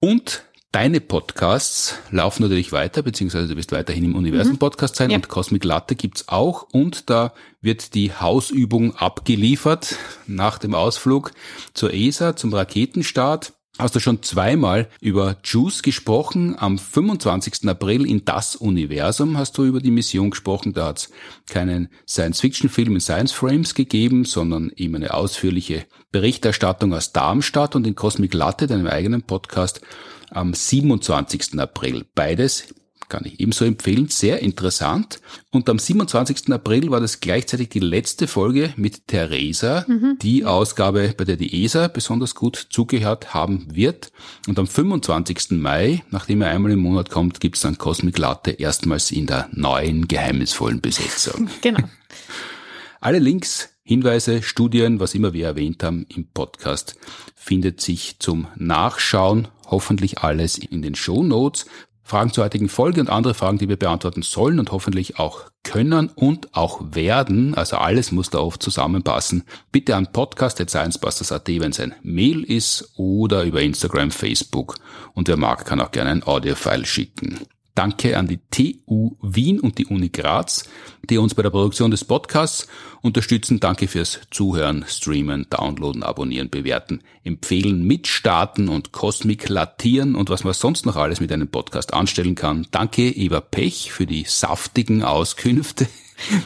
Und Deine Podcasts laufen natürlich weiter, beziehungsweise du wirst weiterhin im Universum-Podcast sein Ja. und Cosmic Latte gibt's auch und da wird die Hausübung abgeliefert nach dem Ausflug zur ESA, zum Raketenstart. Hast du schon zweimal über JUICE gesprochen. Am 25. April in das Universum hast du über die Mission gesprochen. Da hat's keinen Science-Fiction-Film in Science Frames gegeben, sondern eben eine ausführliche Berichterstattung aus Darmstadt und in Cosmic Latte, deinem eigenen Podcast, am 27. April. Beides kann ich ebenso empfehlen, sehr interessant. Und am 27. April war das gleichzeitig die letzte Folge mit Theresa, die Ausgabe, bei der die ESA besonders gut zugehört haben wird. Und am 25. Mai, nachdem er einmal im Monat kommt, gibt's dann Cosmic Latte erstmals in der neuen, geheimnisvollen Besetzung. Genau. Alle Links, Hinweise, Studien, was immer wir erwähnt haben im Podcast, findet sich zum Nachschauen, hoffentlich alles in den Show Notes. Fragen zur heutigen Folge und andere Fragen, die wir beantworten sollen und hoffentlich auch können und auch werden, also alles muss da oft zusammenpassen, bitte an podcast.sciencebusters.at, wenn es ein Mail ist oder über Instagram, Facebook. Und wer mag, kann auch gerne ein Audiofile schicken. Danke an die TU Wien und die Uni Graz, die uns bei der Produktion des Podcasts unterstützen. Danke fürs Zuhören, Streamen, Downloaden, Abonnieren, Bewerten, Empfehlen, Mitstarten und Kosmik latieren und was man sonst noch alles mit einem Podcast anstellen kann. Danke Eva Pech für die saftigen Auskünfte.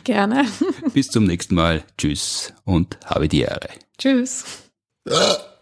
Gerne. Bis zum nächsten Mal. Tschüss und habe die Ehre. Tschüss.